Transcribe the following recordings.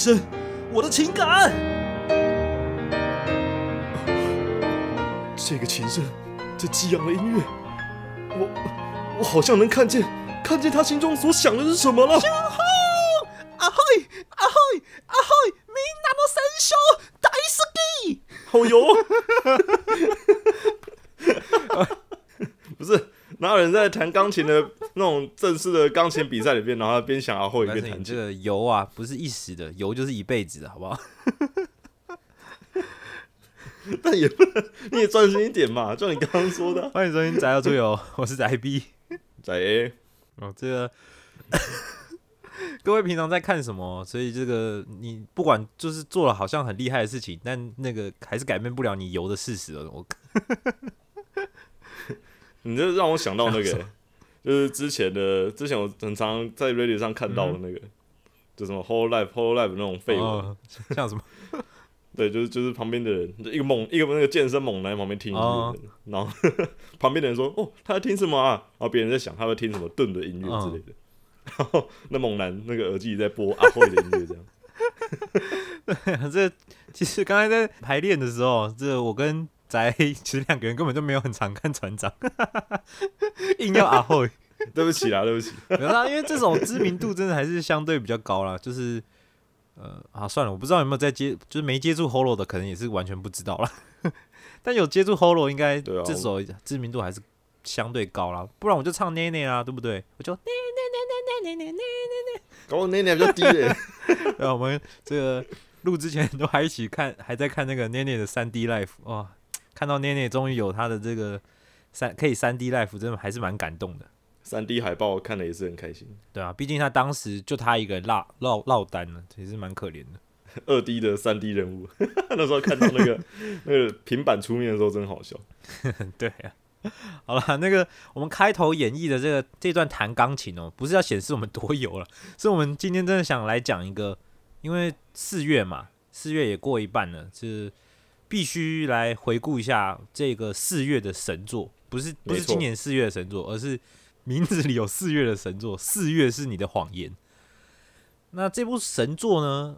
我的情深，我的情感。这个琴声，这激昂的音乐，我我好像能看见，看见他心中所想的是什么了。啊嘿啊嘿啊嘿，みんなの戦勝大好き。好油！不是，哪有人在弹钢琴的 那种正式的钢琴比赛里边，然后边想啊后一边弹这个油啊，不是一时的，油就是一辈子的，好不好？但也不能，你也专心一点嘛，就你刚刚说的啊。欢迎收听宅到出游，我是宅 B。宅 A，哦，这个 各位平常在看什么？所以这个你不管就是做了好像很厉害的事情，但那个还是改变不了你油的事实了。我你这让我想到那个，就是之前的，之前我很常在 radio 上看到的那个，就什么 whole life whole life 那种废文，哦像什么？对，就是就是旁边的人，就一个猛一个那个健身猛男旁边听音乐哦，然后旁边的人说：“哦，他在听什么啊？”然后别人在想他在听什么盾的音乐之类的，然后那猛男那个耳机在播阿慧的音乐，这样。对这其实刚才在排练的时候，这我跟宅 其实两个人根本就没有很常看船长，硬要阿后。对不起啦，对不起。没有啦，因为这种知名度真的还是相对比较高啦。就是呃，啊，算了，我不知道有没有在接，就是没接触 Holo 的，可能也是完全不知道啦。但有接触 Holo，应该这首知名度还是相对高啦。不然我就唱 n 内啦，对不对？我就 n 内内内内内内搞我那年比较低嘞，内。对，我们这个录之前都还一起看，还在看那个 Nene 的三 D Life 哇，看到 n 内终于有他的这个三可以三 D Life，真的还是蛮感动的。三 D 海报看了也是很开心，对啊，毕竟他当时就他一个人落落落单了，其实蛮可怜的。二 D 的三 D 人物，那时候看到那个 那个平板出面的时候真好笑。对啊，好了，那个我们开头演绎的这个这段弹钢琴哦，不是要显示我们多油了，是我们今天真的想来讲一个，因为四月嘛，四月也过一半了，是必须来回顾一下这个四月的神作，不是不是今年四月的神作，而是名字里有四月的神作，四月是你的谎言。那这部神作呢，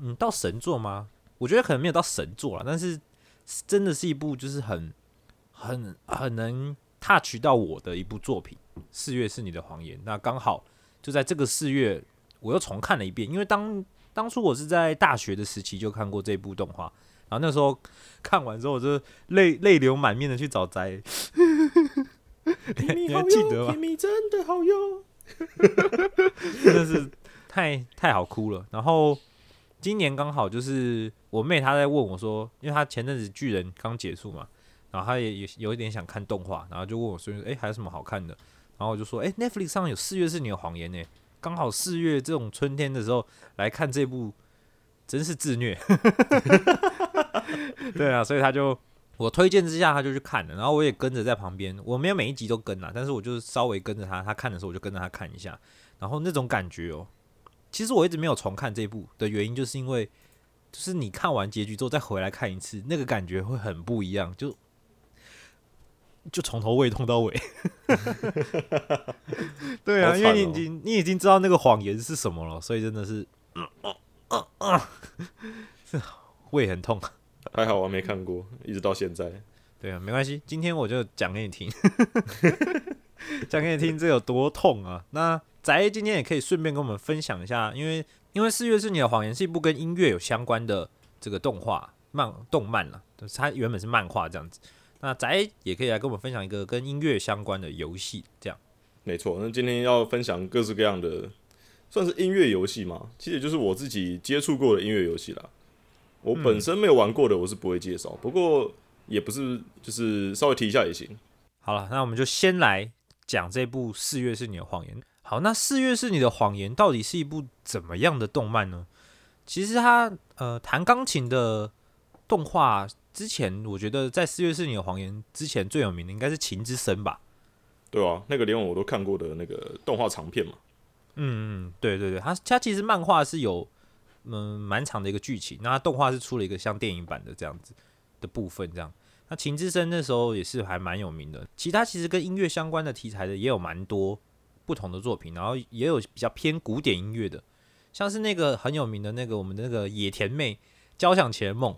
嗯，到神作吗？我觉得可能没有到神作了，但是真的是一部就是很很很能 touch 到我的一部作品。四月是你的谎言，那刚好就在这个四月，我又重看了一遍，因为当当初我是在大学的时期就看过这部动画，然后那时候看完之后，我就泪泪流满面的去找宅，你还记得吗？蜜真的好用。真的是太太好哭了。然后今年刚好就是我妹她在问我说，因为她前阵子巨人刚结束嘛，然后她也有有一点想看动画，然后就问我说，诶，还有什么好看的？然后我就说，诶 n e t f l i x 上有《四月是你的谎言》呢，刚好四月这种春天的时候来看这部，真是自虐。对啊，所以他就我推荐之下，他就去看了，然后我也跟着在旁边，我没有每一集都跟啦，但是我就是稍微跟着他，他看的时候我就跟着他看一下，然后那种感觉哦，其实我一直没有重看这部的原因，就是因为就是你看完结局之后再回来看一次，那个感觉会很不一样，就就从头胃痛到尾。对啊，好因为你已经你已经知道那个谎言是什么了，所以真的是，嗯嗯嗯嗯，胃很痛。还好我没看过，一直到现在。对啊，没关系，今天我就讲给你听，讲给你听，这有多痛啊！那宅今天也可以顺便跟我们分享一下，因为因为《四月是你的谎言》是一部跟音乐有相关的这个动画漫动漫了，就是它原本是漫画这样子。那宅也可以来跟我们分享一个跟音乐相关的游戏，这样。没错，那今天要分享各式各样的，算是音乐游戏嘛？其实就是我自己接触过的音乐游戏啦。我本身没有玩过的，我是不会介绍。不过也不是，就是稍微提一下也行。好了，那我们就先来讲这部《四月是你的谎言》。好，那《四月是你的谎言》到底是一部怎么样的动漫呢？其实它呃弹钢琴的动画之前，我觉得在《四月是你的谎言》之前最有名的应该是《情之声》吧。对啊，那个连我都看过的那个动画长片嘛。嗯嗯，对对对，它它其实漫画是有嗯蛮长的一个剧情，那它动画是出了一个像电影版的这样子的部分，这样。那情之声那时候也是还蛮有名的，其他其实跟音乐相关的题材的也有蛮多不同的作品，然后也有比较偏古典音乐的，像是那个很有名的那个我们的那个野田妹交响前梦。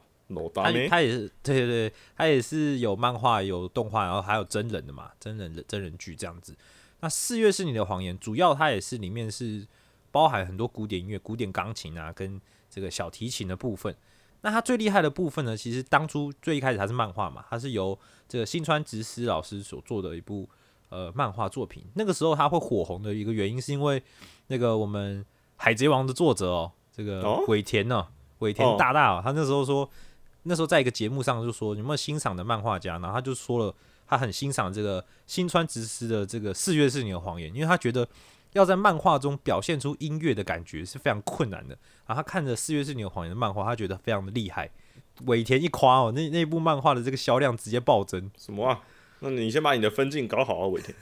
他他也是，对对对，他也是有漫画、有动画，然后还有真人的嘛，真人的真人剧这样子。那四月是你的谎言，主要它也是里面是包含很多古典音乐、古典钢琴啊，跟这个小提琴的部分。那它最厉害的部分呢，其实当初最一开始它是漫画嘛，它是由这个新川直司老师所做的一部呃漫画作品。那个时候它会火红的一个原因，是因为那个我们海贼王的作者哦，这个尾田呢，尾田大大，他那时候说。那时候在一个节目上就说有没有欣赏的漫画家，然后他就说了他很欣赏这个新川直司的这个《四月是你的谎言》，因为他觉得要在漫画中表现出音乐的感觉是非常困难的。然后他看着《四月是你的谎言》的漫画，他觉得非常的厉害。尾田一夸哦，那那部漫画的这个销量直接暴增。什么啊？那你先把你的分镜搞好啊，尾田。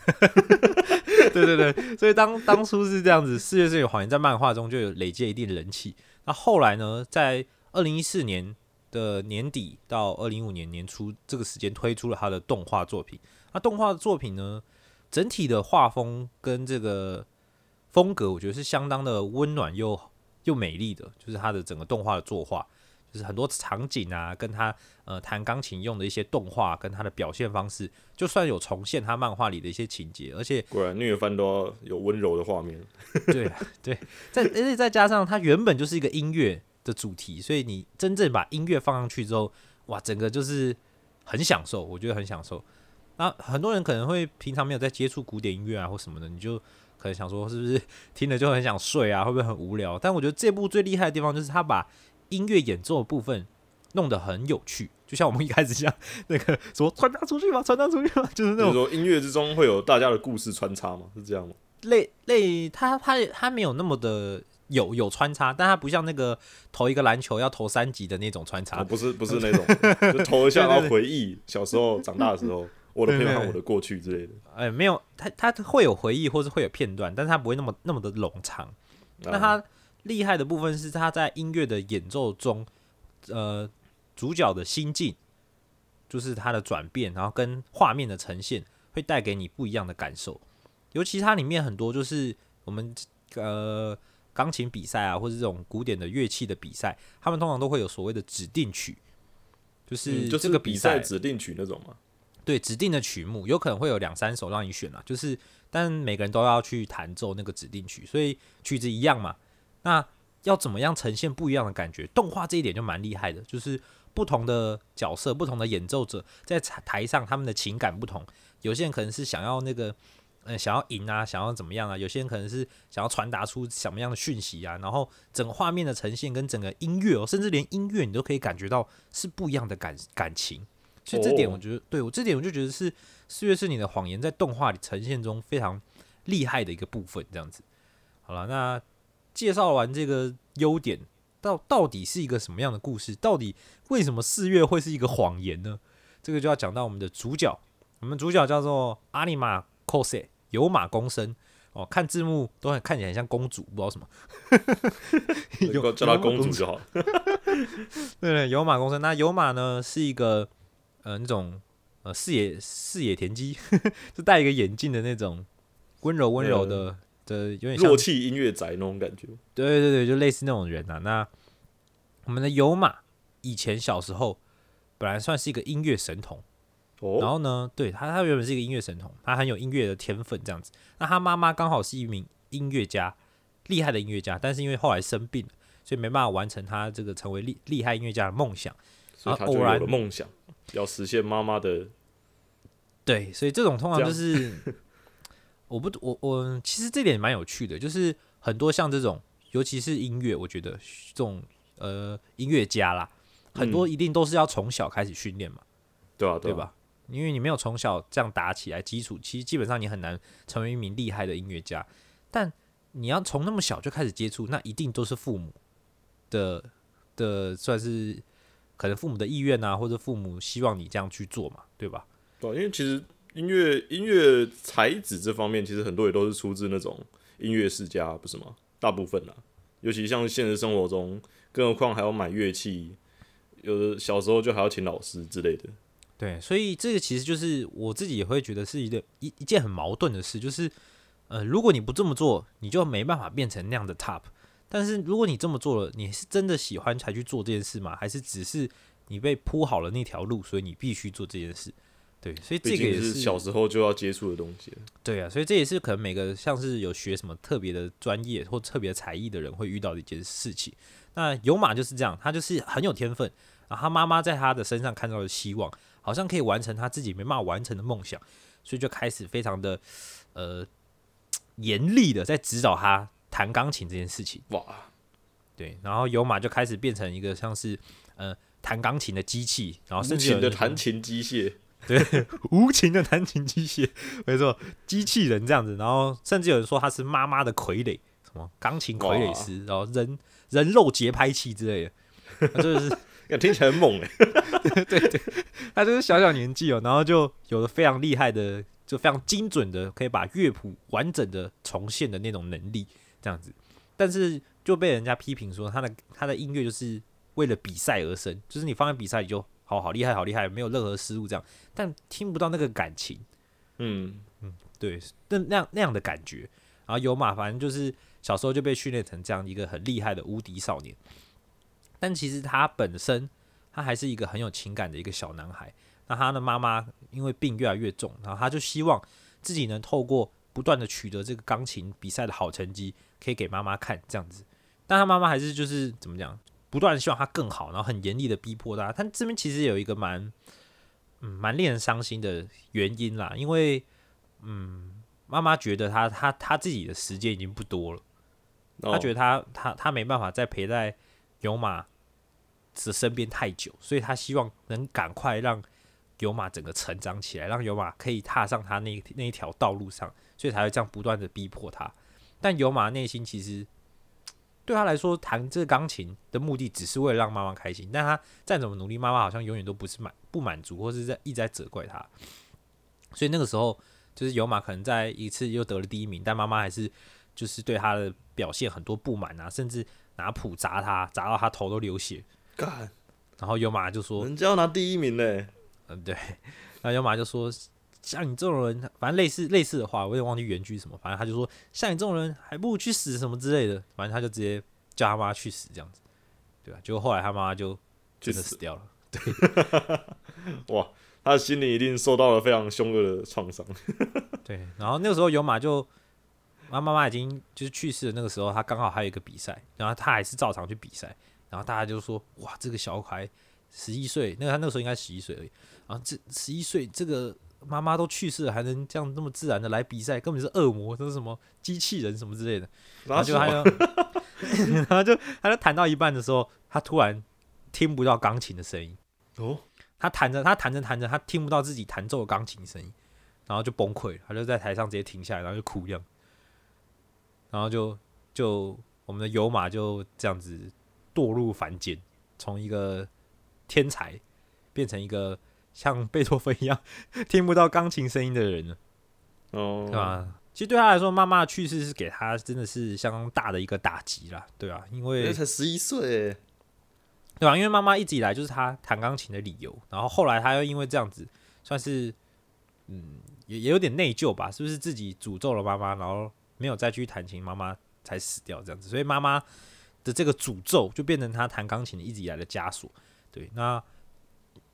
对对对，所以当当初是这样子，《四月是你的谎言》在漫画中就有累积一定人气。那后来呢，在二零一四年。的年底到二零一五年年初这个时间推出了他的动画作品。那动画作品呢，整体的画风跟这个风格，我觉得是相当的温暖又又美丽的。就是他的整个动画的作画，就是很多场景啊，跟他呃弹钢琴用的一些动画，跟他的表现方式，就算有重现他漫画里的一些情节，而且果然虐番都要有温柔的画面。对对，再而且再加上他原本就是一个音乐。的主题，所以你真正把音乐放上去之后，哇，整个就是很享受，我觉得很享受。那很多人可能会平常没有在接触古典音乐啊或什么的，你就可能想说，是不是听了就很想睡啊？会不会很无聊？但我觉得这部最厉害的地方就是他把音乐演奏的部分弄得很有趣，就像我们一开始讲那个说传达出去吧，传达出去吧，就是那种说音乐之中会有大家的故事穿插吗？是这样吗？类类，他他他没有那么的。有有穿插，但它不像那个投一个篮球要投三级的那种穿插，不是不是那种，就投一下 然后回忆小时候长大的时候，我的朋友和我的过去之类的。哎，没有，它它会有回忆或是会有片段，但是它不会那么那么的冗长。那它厉害的部分是它在音乐的演奏中，呃，主角的心境就是它的转变，然后跟画面的呈现会带给你不一样的感受。尤其它里面很多就是我们呃。钢琴比赛啊，或者这种古典的乐器的比赛，他们通常都会有所谓的指定曲，就是就这个比赛指定曲那种吗？对，指定的曲目有可能会有两三首让你选啊，就是但每个人都要去弹奏那个指定曲，所以曲子一样嘛。那要怎么样呈现不一样的感觉？动画这一点就蛮厉害的，就是不同的角色、不同的演奏者在台上，他们的情感不同。有些人可能是想要那个。嗯，想要赢啊，想要怎么样啊？有些人可能是想要传达出什么样的讯息啊？然后整个画面的呈现跟整个音乐哦，甚至连音乐你都可以感觉到是不一样的感感情。所以这点我觉得，对我这点我就觉得是《四月是你的谎言》在动画里呈现中非常厉害的一个部分。这样子，好了，那介绍完这个优点，到到底是一个什么样的故事？到底为什么四月会是一个谎言呢？这个就要讲到我们的主角，我们主角叫做阿尼玛。cos 有马公生哦，看字幕都很看起来很像公主，不知道什么，有叫她公主就好。对对，有马公生。那有马呢是一个呃那种呃视野视野田鸡，是戴一个眼镜的那种温柔温柔的的有点弱气音乐宅那种感觉。对对对，就类似那种人啊。那我们的有马以前小时候本来算是一个音乐神童。然后呢？对他，他原本是一个音乐神童，他很有音乐的天分，这样子。那他妈妈刚好是一名音乐家，厉害的音乐家，但是因为后来生病了，所以没办法完成他这个成为厉厉害音乐家的梦想。所以他就有偶然了梦想，要实现妈妈的。对，所以这种通常就是，我不我我其实这点蛮有趣的，就是很多像这种，尤其是音乐，我觉得这种呃音乐家啦，很多一定都是要从小开始训练嘛，对啊，啊？对吧？因为你没有从小这样打起来基础，其实基本上你很难成为一名厉害的音乐家。但你要从那么小就开始接触，那一定都是父母的的算是可能父母的意愿啊，或者父母希望你这样去做嘛，对吧？对，因为其实音乐音乐才子这方面，其实很多也都是出自那种音乐世家，不是吗？大部分啊，尤其像现实生活中，更何况还要买乐器，有的小时候就还要请老师之类的。对，所以这个其实就是我自己也会觉得是一个一一件很矛盾的事，就是呃，如果你不这么做，你就没办法变成那样的 top。但是如果你这么做了，你是真的喜欢才去做这件事吗？还是只是你被铺好了那条路，所以你必须做这件事？对，所以这个也竟是小时候就要接触的东西。对啊，所以这也是可能每个像是有学什么特别的专业或特别才艺的人会遇到的一件事情。那有马就是这样，他就是很有天分，然后他妈妈在他的身上看到了希望，好像可以完成他自己没办法完成的梦想，所以就开始非常的呃严厉的在指导他弹钢琴这件事情。哇，对，然后有马就开始变成一个像是呃弹钢琴的机器，然后无甚至有的弹琴机械，对无情的弹琴机械，没错，机器人这样子，然后甚至有人说他是妈妈的傀儡，什么钢琴傀儡师，然后人人肉节拍器之类的，他就是 听起来很猛哎。他就是小小年纪哦，然后就有了非常厉害的，就非常精准的可以把乐谱完整的重现的那种能力，这样子，但是就被人家批评说他的他的音乐就是为了比赛而生，就是你放在比赛里就好好厉害好厉害，没有任何失误这样，但听不到那个感情。嗯嗯，对，那那样那样的感觉。然后有马，反正就是小时候就被训练成这样一个很厉害的无敌少年。但其实他本身，他还是一个很有情感的一个小男孩。那他的妈妈因为病越来越重，然后他就希望自己能透过不断的取得这个钢琴比赛的好成绩，可以给妈妈看这样子。但他妈妈还是就是怎么讲，不断的希望他更好，然后很严厉的逼迫他。他这边其实有一个蛮嗯蛮令人伤心的原因啦，因为嗯妈妈觉得他他他自己的时间已经不多了，他他觉得他他他没办法再陪在有马的身边太久，所以他希望能赶快让有马整个成长起来，让有马可以踏上他那那一条道路上，所以才会这样不断的逼迫他。但有马内心其实对他来说，弹这钢琴的目的只是为了让妈妈开心，但他再怎么努力，妈妈好像永远都不是满不满足，或是在一直在责怪他。所以那个时候，就是有马可能在一次又得了第一名，但妈妈还是就是对他的表现很多不满啊，甚至拿谱砸他，砸到他头都流血。干，然后有马就说人家要拿第一名嘞。：“嗯，对。”然后有马就说：“像你这种人，反正类似类似的话，我有点忘记原句什么，反正他就说像你这种人，还不如去死什么之类的。反正他就直接叫他妈去死这样子，对吧、结果后来他妈就真的死掉了。对 哇，他的心里一定受到了非常凶恶的创伤。对，然后那个时候有马就，他妈妈已经就是去世的那个时候，他刚好还有一个比赛，然后他还是照常去比赛，然后大家就说，哇，这个小孩十一岁，那个他那个时候应该十一岁而已，然后这十一岁这个妈妈都去世了，还能这样那么自然的来比赛，根本是恶魔，这是什么机器人什么之类的，然后就他就 然后就他就弹到一半的时候，他突然听不到钢琴的声音。哦，他弹着，他弹着弹着，他听不到自己弹奏的钢琴声音，然后就崩溃了，他就在台上直接停下来，然后就哭这样，然后就就我们的有马就这样子堕入凡间，从一个天才变成一个像贝多芬一样听不到钢琴声音的人了，哦，对吧？其实对他来说，妈妈的去世是给他真的是相当大的一个打击啦，对吧、因为那才十一岁，对吧、因为妈妈一直以来就是他弹钢琴的理由，然后后来他又因为这样子，算是嗯也也有点内疚吧，是不是自己诅咒了妈妈，然后没有再去弹琴，妈妈才死掉这样子，所以妈妈的这个诅咒就变成他弹钢琴一直以来的枷锁。对，那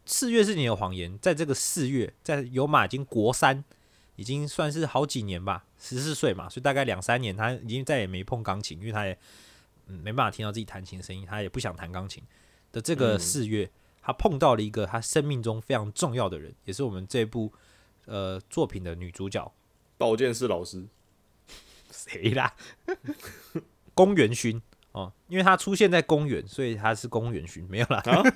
四月是你的谎言，在这个四月，在有马已经国三已经算是好几年吧，十四岁嘛，所以大概两三年，他已经再也没碰钢琴，因为他也嗯没办法听到自己弹琴的声音，他也不想弹钢琴。的这个嗯。四月，他碰到了一个他生命中非常重要的人，也是我们这部呃作品的女主角，保健室老师，谁啦？公园勋哦，因为他出现在公园，所以他是公园勋，没有啦。啊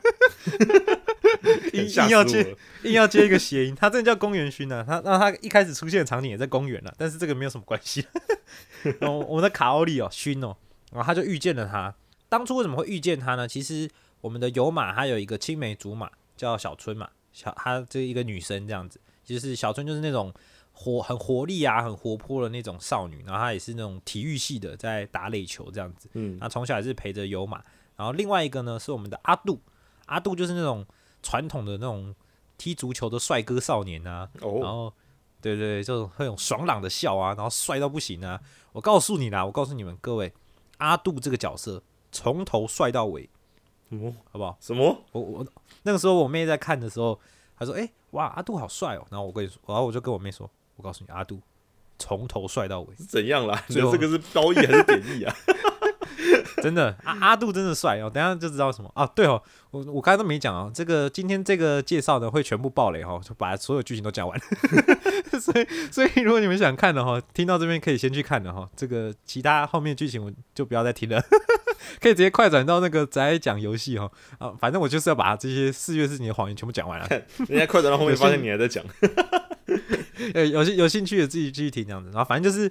硬要接硬要接一个谐音，他真的叫公园勋啊。他那他一开始出现的场景也在公园了，但是这个没有什么关系。然 后我们的卡奥利哦，勋哦，然后他就遇见了他。当初为什么会遇见他呢？其实我们的有马他有一个青梅竹马叫小春嘛，小他这一个女生这样子，就是小春就是那种活很活力啊、很活泼的那种少女，然后她也是那种体育系的，在打垒球这样子。嗯，那从小也是陪着有马，然后另外一个呢是我们的阿杜，阿杜就是那种传统的那种踢足球的帅哥少年啊，然哦，后对对对，这种会有爽朗的笑啊，然后帅到不行啊。我告诉你啦，我告诉你们各位，阿杜这个角色从头帅到尾，哦好不好？什么？我我那个时候我妹在看的时候，她说：“哎、哇，阿杜好帅哦。”然后我跟你说，然后我就跟我妹说：“我告诉你，阿杜从头帅到尾，是怎样啦？你最后这个是褒义还是贬义啊？真的阿阿杜真的帅哦。等下就知道什么啊？对哦，我我刚才都没讲哦。这个今天这个介绍呢会全部爆雷哦，就把所有剧情都讲完。所以所以如果你们想看的话，听到这边可以先去看的哈。这个其他后面剧情我就不要再听了，可以直接快转到那个宅讲游戏哈啊。反正我就是要把这些四月事情的谎言全部讲完了。人家快转到后面发现你还在讲，呃，有兴有兴趣的自己继续听这样子，然后反正就是，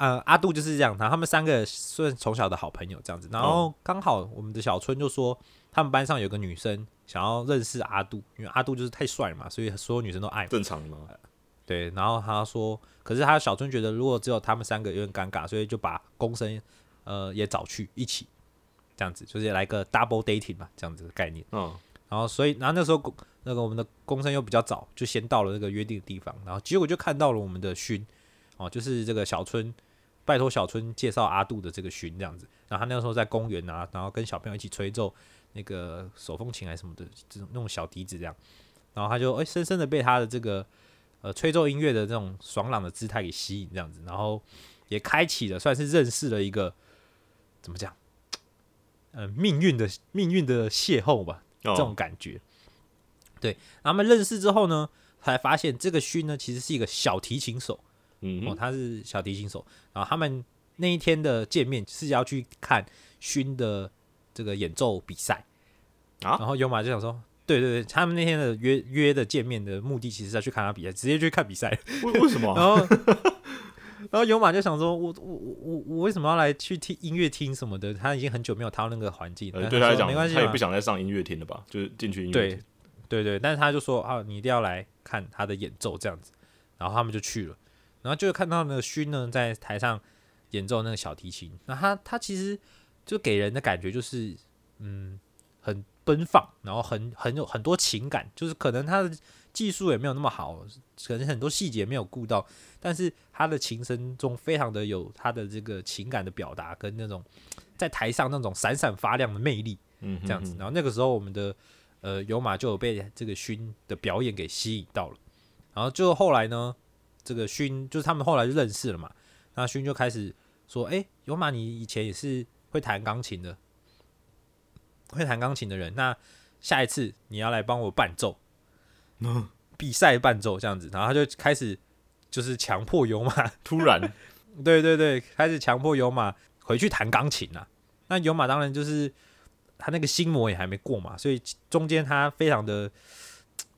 呃，阿杜就是这样，然后他们三个算从小的好朋友这样子，然后刚好我们的小春就说，他们班上有个女生想要认识阿杜，因为阿杜就是太帅嘛，所以所有女生都爱嘛。正常吗？对，然后他说，可是他小春觉得如果只有他们三个有点尴尬，所以就把公生呃也找去一起，这样子就是来个 double dating 嘛，这样子的概念。嗯，然后所以，然后那时候那个我们的公生又比较早，就先到了那个约定的地方，然后结果就看到了我们的勋哦，就是这个小春，拜托小春介绍阿杜的这个勋这样子。然后他那个时候在公园啊，然后跟小朋友一起吹奏那个手风琴还是什么的这种那种小笛子这样，然后他就哎、深深的被他的这个呃吹奏音乐的这种爽朗的姿态给吸引这样子，然后也开启了算是认识了一个怎么讲，呃命运的命运的邂逅吧。这这种感觉。对，他们认识之后呢，才发现这个勋呢其实是一个小提琴手哦，嗯哦，他是小提琴手。然后他们那一天的见面是要去看勋的这个演奏比赛啊然后尤马就想说。对对对，他们那天的约约的见面的目的，其实是要去看他比赛，直接去看比赛。为为什么然啊？后，然后尤马就想说，我我我我我为什么要来去听音乐厅什么的？他已经很久没有踏入那个环境对他来讲，没关系，他也不想再上音乐厅了吧？就是进去音乐对。对对，但是他就说啊，你一定要来看他的演奏这样子，然后他们就去了，然后就看到那个勋呢在台上演奏那个小提琴，那他他其实就给人的感觉就是嗯很奔放，然后很很有很多情感，就是可能他的技术也没有那么好，可能很多细节没有顾到，但是他的琴声中非常的有他的这个情感的表达跟那种在台上那种闪闪发亮的魅力。嗯哼，这样子。嗯然后那个时候我们的呃有马就有被这个勋的表演给吸引到了，然后就后来呢，这个勋就是他们后来就认识了嘛，那勋就开始说：“哎、有马，你以前也是会弹钢琴的，会弹钢琴的人，那下一次你要来帮我伴奏，比赛伴奏这样子。”然后他就开始就是强迫有马 突然，对对对，开始强迫有马回去弹钢琴啊。那有马当然就是他那个心魔也还没过嘛，所以中间他非常的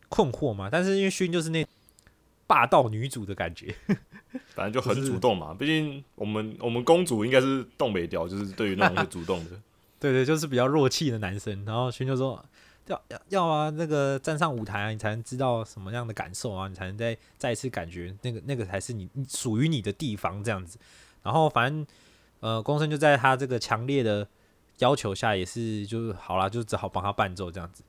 困惑嘛。但是因为勋就是那霸道女主的感觉，反正就很主动嘛。毕竟我们我们公主应该是东北调，就是对于那种会主动的。对对，就是比较弱气的男生。然后寻求说要要要啊，那个站上舞台啊，你才能知道什么样的感受啊，你才能再再一次感觉那个那个才是你你属于你的地方这样子。然后反正呃，公孙就在他这个强烈的要求下，也是就是好啦，就只好帮他伴奏这样子，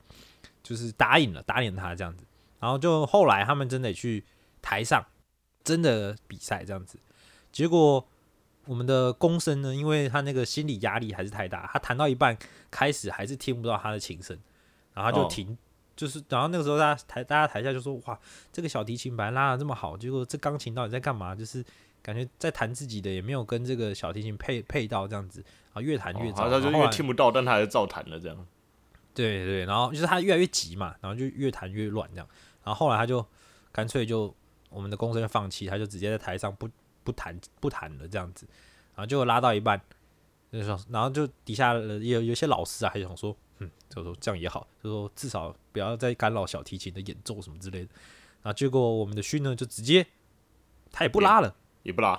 就是答应了，答应他这样子。然后就后来他们真的去台上真的比赛这样子，结果我们的公生呢，因为他那个心理压力还是太大，他弹到一半开始还是听不到他的琴声，然后他就哦停、就是，然后那个时候大家台大家台下就说哇，这个小提琴本来拉的这么好，结果这钢琴到底在干嘛？就是感觉在弹自己的，也没有跟这个小提琴配配到这样子，然后越弹越糟。哦他就因然后后来为听不到，但他还是照弹了这样。对对，然后就是他越来越急嘛，然后就越弹越乱这样。然后后来他就干脆就我们的公声就放弃，他就直接在台上不不弹不弹了这样子。然后就拉到一半，就是说，然后就底下也有有些老师啊，还想说，嗯，就说这样也好，就说至少不要再干扰小提琴的演奏什么之类的。然后结果我们的勋呢，就直接他也不拉了。也不拉，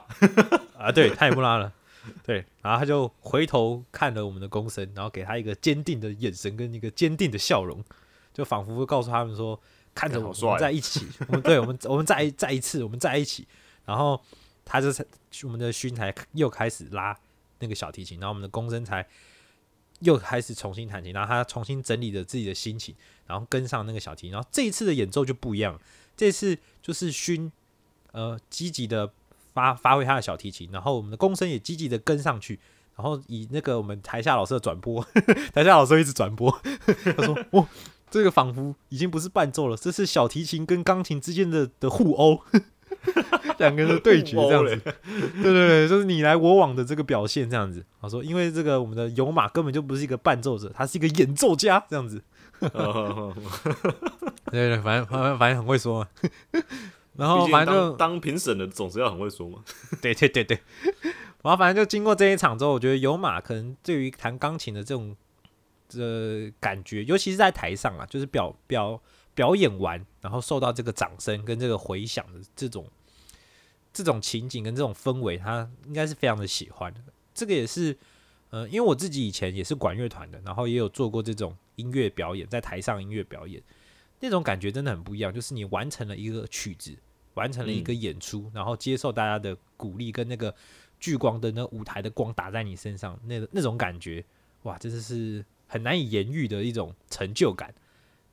啊，对他也不拉了，对，然后他就回头看了我们的公声，然后给他一个坚定的眼神跟一个坚定的笑容，就仿佛告诉他们说，看着我好帅。们在一起，我们对我们我们再再一次我们在一起，然后他就才我们的勋才又开始拉那个小提琴，然后我们的公声才又开始重新弹琴，然后他重新整理着自己的心情，然后跟上那个小提琴，然后这一次的演奏就不一样，这次就是勋呃积极的发发挥他的小提琴，然后我们的公声也积极的跟上去，然后以那个我们台下老师的转播，台下老师一直转播，他说：“哦，这个仿佛已经不是伴奏了，这是小提琴跟钢琴之间的的互殴，两个人的对决这样子。对对对，就是你来我往的这个表现这样子。他说，因为这个我们的有马根本就不是一个伴奏者，他是一个演奏家这样子。对对，反正反正反正很会说嘛。然后反正就当当评审的总是要很会说嘛。对对对对，然后反正就经过这一场之后，我觉得有马可能对于弹钢琴的这种呃感觉，尤其是在台上啊，就是表表表演完，然后受到这个掌声跟这个回响的这种这种情景跟这种氛围，他应该是非常的喜欢的。这个也是呃，因为我自己以前也是管乐团的，然后也有做过这种音乐表演，在台上音乐表演，那种感觉真的很不一样，就是你完成了一个曲子。完成了一个演出，然后接受大家的鼓励，跟那个聚光灯、那舞台的光打在你身上，那那种感觉，哇，真的是很难以言喻的一种成就感。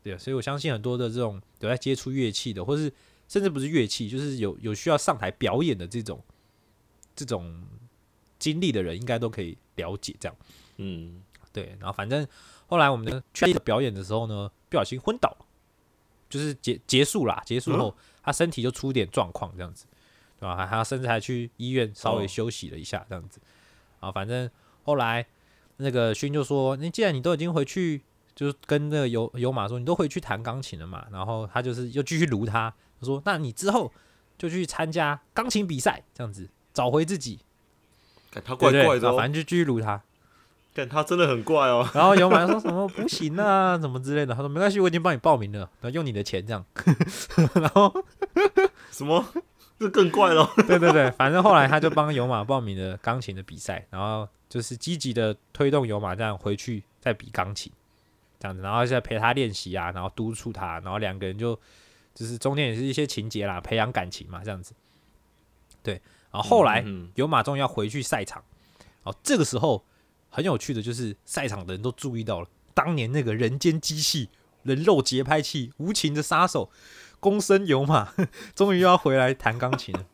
对，所以我相信很多的这种有在接触乐器的，或是甚至不是乐器，就是有有需要上台表演的这种这种经历的人，应该都可以了解这样。嗯，对，然后反正后来我们的去表演的时候呢，不小心昏倒，就是结结束啦，结束后、他身体就出点状况这样子，对吧？还还甚至还去医院稍微哦休息了一下这样子。啊，反正后来那个勋就说：“你既然你都已经回去，就是跟那个有有马说你都回去弹钢琴了嘛。”然后他就是又继续撸他，他说：“那你之后就去参加钢琴比赛，这样子找回自己。”他怪怪的反正就继续撸他。但他真的很怪哦。然后有马说什么不行啊，怎么之类的。他说没关系，我已经帮你报名了，然后用你的钱这样。然后什么？这更怪了。对对对，反正后来他就帮有马报名了钢琴的比赛，然后就是积极的推动有马这样回去再比钢琴，这样子，然后再陪他练习啊，然后督促他，然后两个人就就是中间也是一些情节啦，培养感情嘛，这样子。对，然后后来嗯，有马终于要回去赛场，哦，这个时候很有趣的就是赛场的人都注意到了，当年那个人间机器、人肉节拍器、无情的杀手公孙有马，终于要回来弹钢琴了。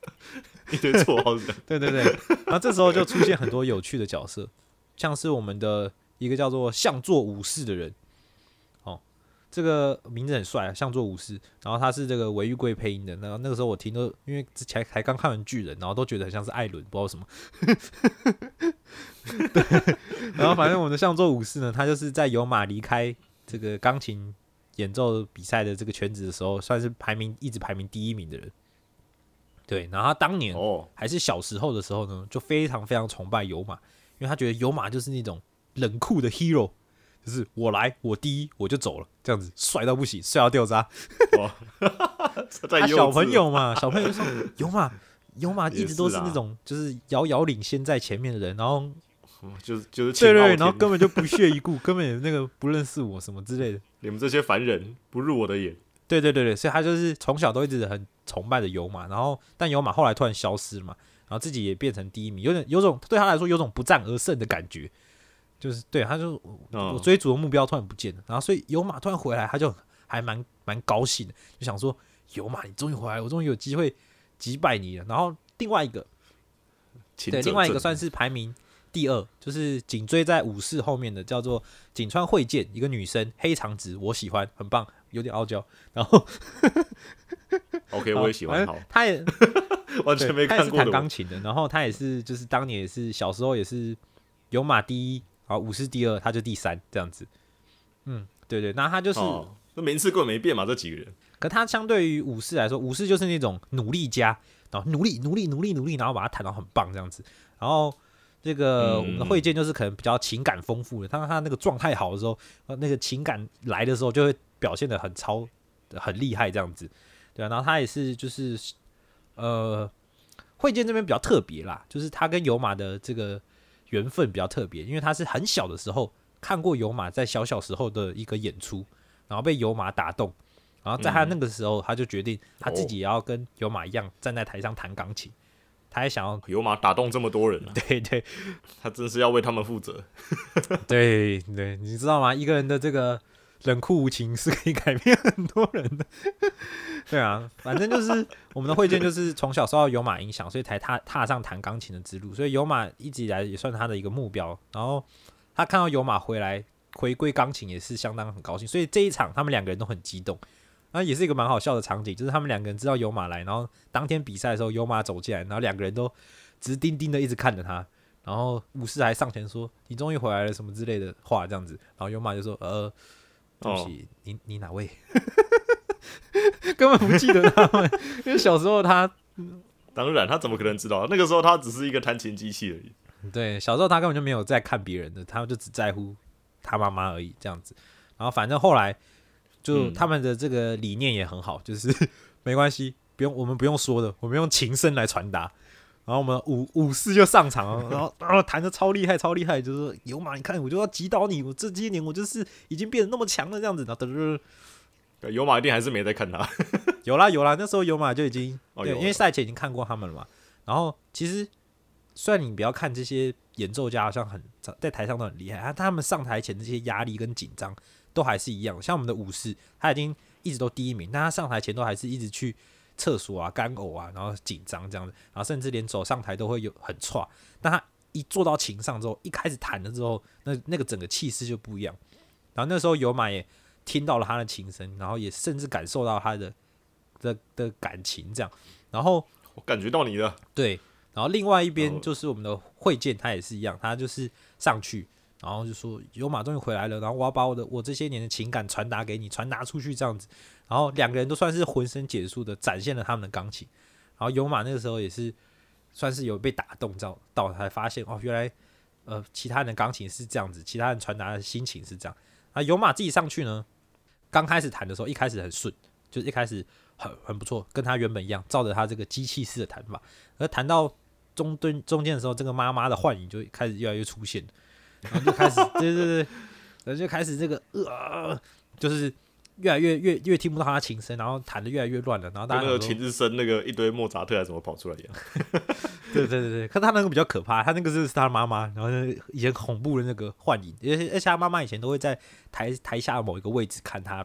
一堆绰号是 对对对，然后这时候就出现很多有趣的角色，像是我们的一个叫做向作武士的人，哦，这个名字很帅啊，向作武士。然后他是这个韦玉贵配音的，然后那个时候我听都因为之前才刚看完巨人，然后都觉得很像是艾伦，不知道什么。对，然后反正我们的向作武士呢，他就是在有马离开这个钢琴演奏比赛的这个圈子的时候，算是排名一直排名第一名的人。对，然后他当年哦，还是小时候的时候呢，就非常非常崇拜有马，因为他觉得有马就是那种冷酷的 hero，就是我来我第一我就走了，这样子帅到不行，帅到掉渣。小朋友嘛，小朋友就说 有马有马一直都是那种就是遥遥领先在前面的人，然后嗯就是就是对对，然后根本就不屑一顾，根本那个不认识我什么之类的。你们这些凡人不入我的眼。对对对对，所以他就是从小都一直很崇拜的有马，然后但有马后来突然消失了嘛，然后自己也变成第一名，有点有种对他来说有种不战而胜的感觉，就是对他就我追逐的目标突然不见了，然后所以有马突然回来，他就还蛮蛮高兴的，就想说有马你终于回来了，我终于有机会击败你了。然后另外一个对，另外一个算是排名第二，就是紧追在武士后面的，叫做井川惠见，一个女生，黑长直，我喜欢，很棒，有点傲娇，然后 OK，我也喜欢。好好，他也 完全没对他也是弹看过的我。钢琴的，然后他也是就是当年也是小时候也是有马第一，然后武士第二，他就第三这样子。嗯，对对，那他就是，哦，那名次根本没变嘛，这几个人。可他相对于武士来说，武士就是那种努力家，然后努力努力努力努力，然后把他弹到很棒这样子。然后这个嗯我们的会见就是可能比较情感丰富的，当他那个状态好的时候，呃那个情感来的时候，就会表现的很超很厉害这样子。对啊，然后他也是就是呃，会见这边比较特别啦，就是他跟有马的这个缘分比较特别，因为他是很小的时候看过有马在小小时候的一个演出，然后被有马打动，然后在他那个时候，他就决定他自己也要跟有马一样站在台上弹钢琴，他还想要，有马打动这么多人啊，对对他真是要为他们负责。对对，你知道吗？一个人的这个冷酷无情是可以改变很多人的。对啊，反正就是我们的慧剑就是从小受到有马影响，所以才踏踏上弹钢琴的之路。所以有马一直以来也算他的一个目标。然后他看到有马回来回归钢琴也是相当很高兴，所以这一场他们两个人都很激动。然后也是一个蛮好笑的场景，就是他们两个人知道有马来，然后当天比赛的时候有马走进来，然后两个人都直盯盯的一直看着他。然后武士还上前说：“你终于回来了”什么之类的话，这样子。然后有马就说：“呃，对不起，你你哪位？” 根本不记得他们，因为小时候他 当然，他怎么可能知道？那个时候他只是一个弹琴机器而已。对小时候他根本就没有在看别人的，他就只在乎他妈妈而已，这样子。然后反正后来就嗯他们的这个理念也很好，就是 没关系，不用我们不用说的，我们用琴声来传达。然后我们武武士就上场，然后然后弹的超厉害，超厉害，就是说有马，你看我就要击倒你，我这些年我就是已经变得那么强了，这样子。然后嘚嘚有马一定还是没在看他。有啦有啦，那时候有马就已经、对，因为赛前已经看过他们了嘛。然后其实虽然你不要看这些演奏家好像很在台上都很厉害，啊，他们上台前这些压力跟紧张都还是一样。像我们的武士，他已经一直都第一名，但他上台前都还是一直去厕所啊、干呕啊，然后紧张这样子，然后甚至连走上台都会有很差。但他一坐到琴上之后，一开始弹了之后，那那个整个气势就不一样。然后那时候有马也听到了他的琴声，然后也甚至感受到他的的的感情这样。然后我感觉到你了。对，然后另外一边哦就是我们的慧剑，他也是一样，他就是上去，然后就说有马终于回来了，然后我要把我的我这些年的情感传达给你，传达出去这样子。然后两个人都算是浑身解数的展现了他们的钢琴。然后有马那个时候也是算是有被打动到，到才发现哦，原来呃其他人的钢琴是这样子，其他人传达的心情是这样。啊，有马自己上去呢，刚开始弹的时候一开始很顺，就一开始很很不错，跟他原本一样，照着他这个机器式的弹法。而弹到中顿中间的时候，这个妈妈的幻影就开始越来越出现，然后就开始 对对对，然后就开始这个呃，就是越来越越越听不到他的琴声，然后弹的越来越乱了，然后大家那个琴日升那个一堆莫扎特还是怎么跑出来一样。对对对对，可他那个比较可怕，他那个是他妈妈，然后以前恐怖的那个幻影，而且而且他妈妈以前都会在台台下某一个位置看他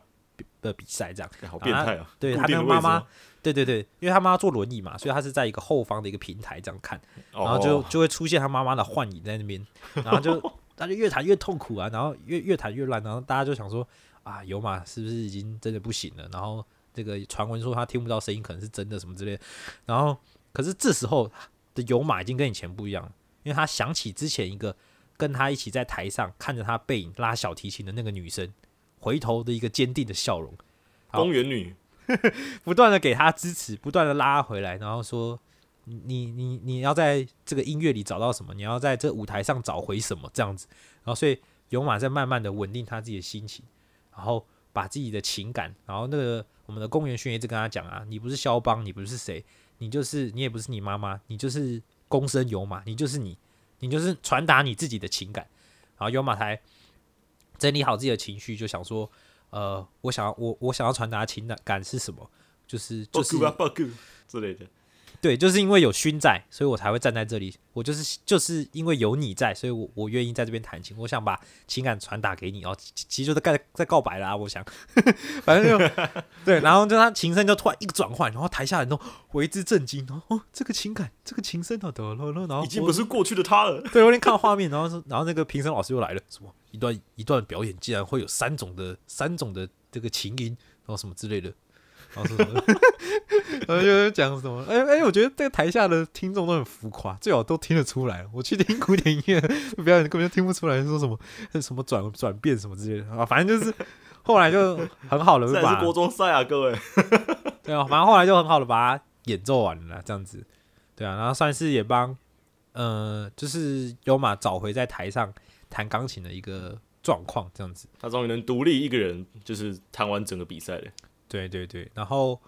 的比赛这样。好变态啊！对他那个妈妈对对对，因为他妈妈坐轮椅嘛，所以他是在一个后方的一个平台这样看，然然后就就会出现他妈妈的幻影在那边，然后就他就越弹越痛苦啊，然后越越弹越烂，然后大家就想说啊，有马是不是已经真的不行了？然后这个传闻说他听不到声音，可能是真的什么之类的。然后可是这时候的有马已经跟以前不一样了，因为他想起之前一个跟他一起在台上看着他背影拉小提琴的那个女生，回头的一个坚定的笑容。公园女 不断的给他支持，不断的拉回来，然后说你你你要在这个音乐里找到什么，你要在这舞台上找回什么这样子，然后所以勇马在慢慢的稳定他自己的心情，然后把自己的情感，然后那个我们的公园轩一直跟他讲啊，你不是肖邦，你不是谁，你就是你也不是你妈妈，你就是公生有马，你就是你，你就是传达你自己的情感，然后有马才整理好自己的情绪，就想说。呃，我想要我我想要传达情感是什么？就是就是啊之类的。对，就是因为有勋在，所以我才会站在这里。我就是就是因为有你在，所以我我愿意在这边弹琴。我想把情感传达给你哦，其其实就在在在告白啦、我想，反正就对，然后就他琴声就突然一个转换，然后台下人都为之震惊，然后哦，这个情感，这个琴声啊，得了了，然后已经不是过去的他了。对，我有点看到画面，然后说，然后那个评审老师又来了，什么一段一段表演竟然会有三种的三种的这个琴音，然后什么之类的，然后说什么，然后就讲什么，哎、哎、我觉得这个台下的听众都很浮夸，最好都听得出来。我去听古典音乐表演，根本就听不出来说什么什么转转变什么之类的啊，反正就是后来就很好了这就 把还是国中赛啊，各位。对啊，反正后来就很好的把它演奏完了啦，这样子，对啊，然后算是也帮，呃，就是优马找回在台上弹钢琴的一个状况，这样子，他终于能独立一个人，就是弹完整个比赛了。对对对，然后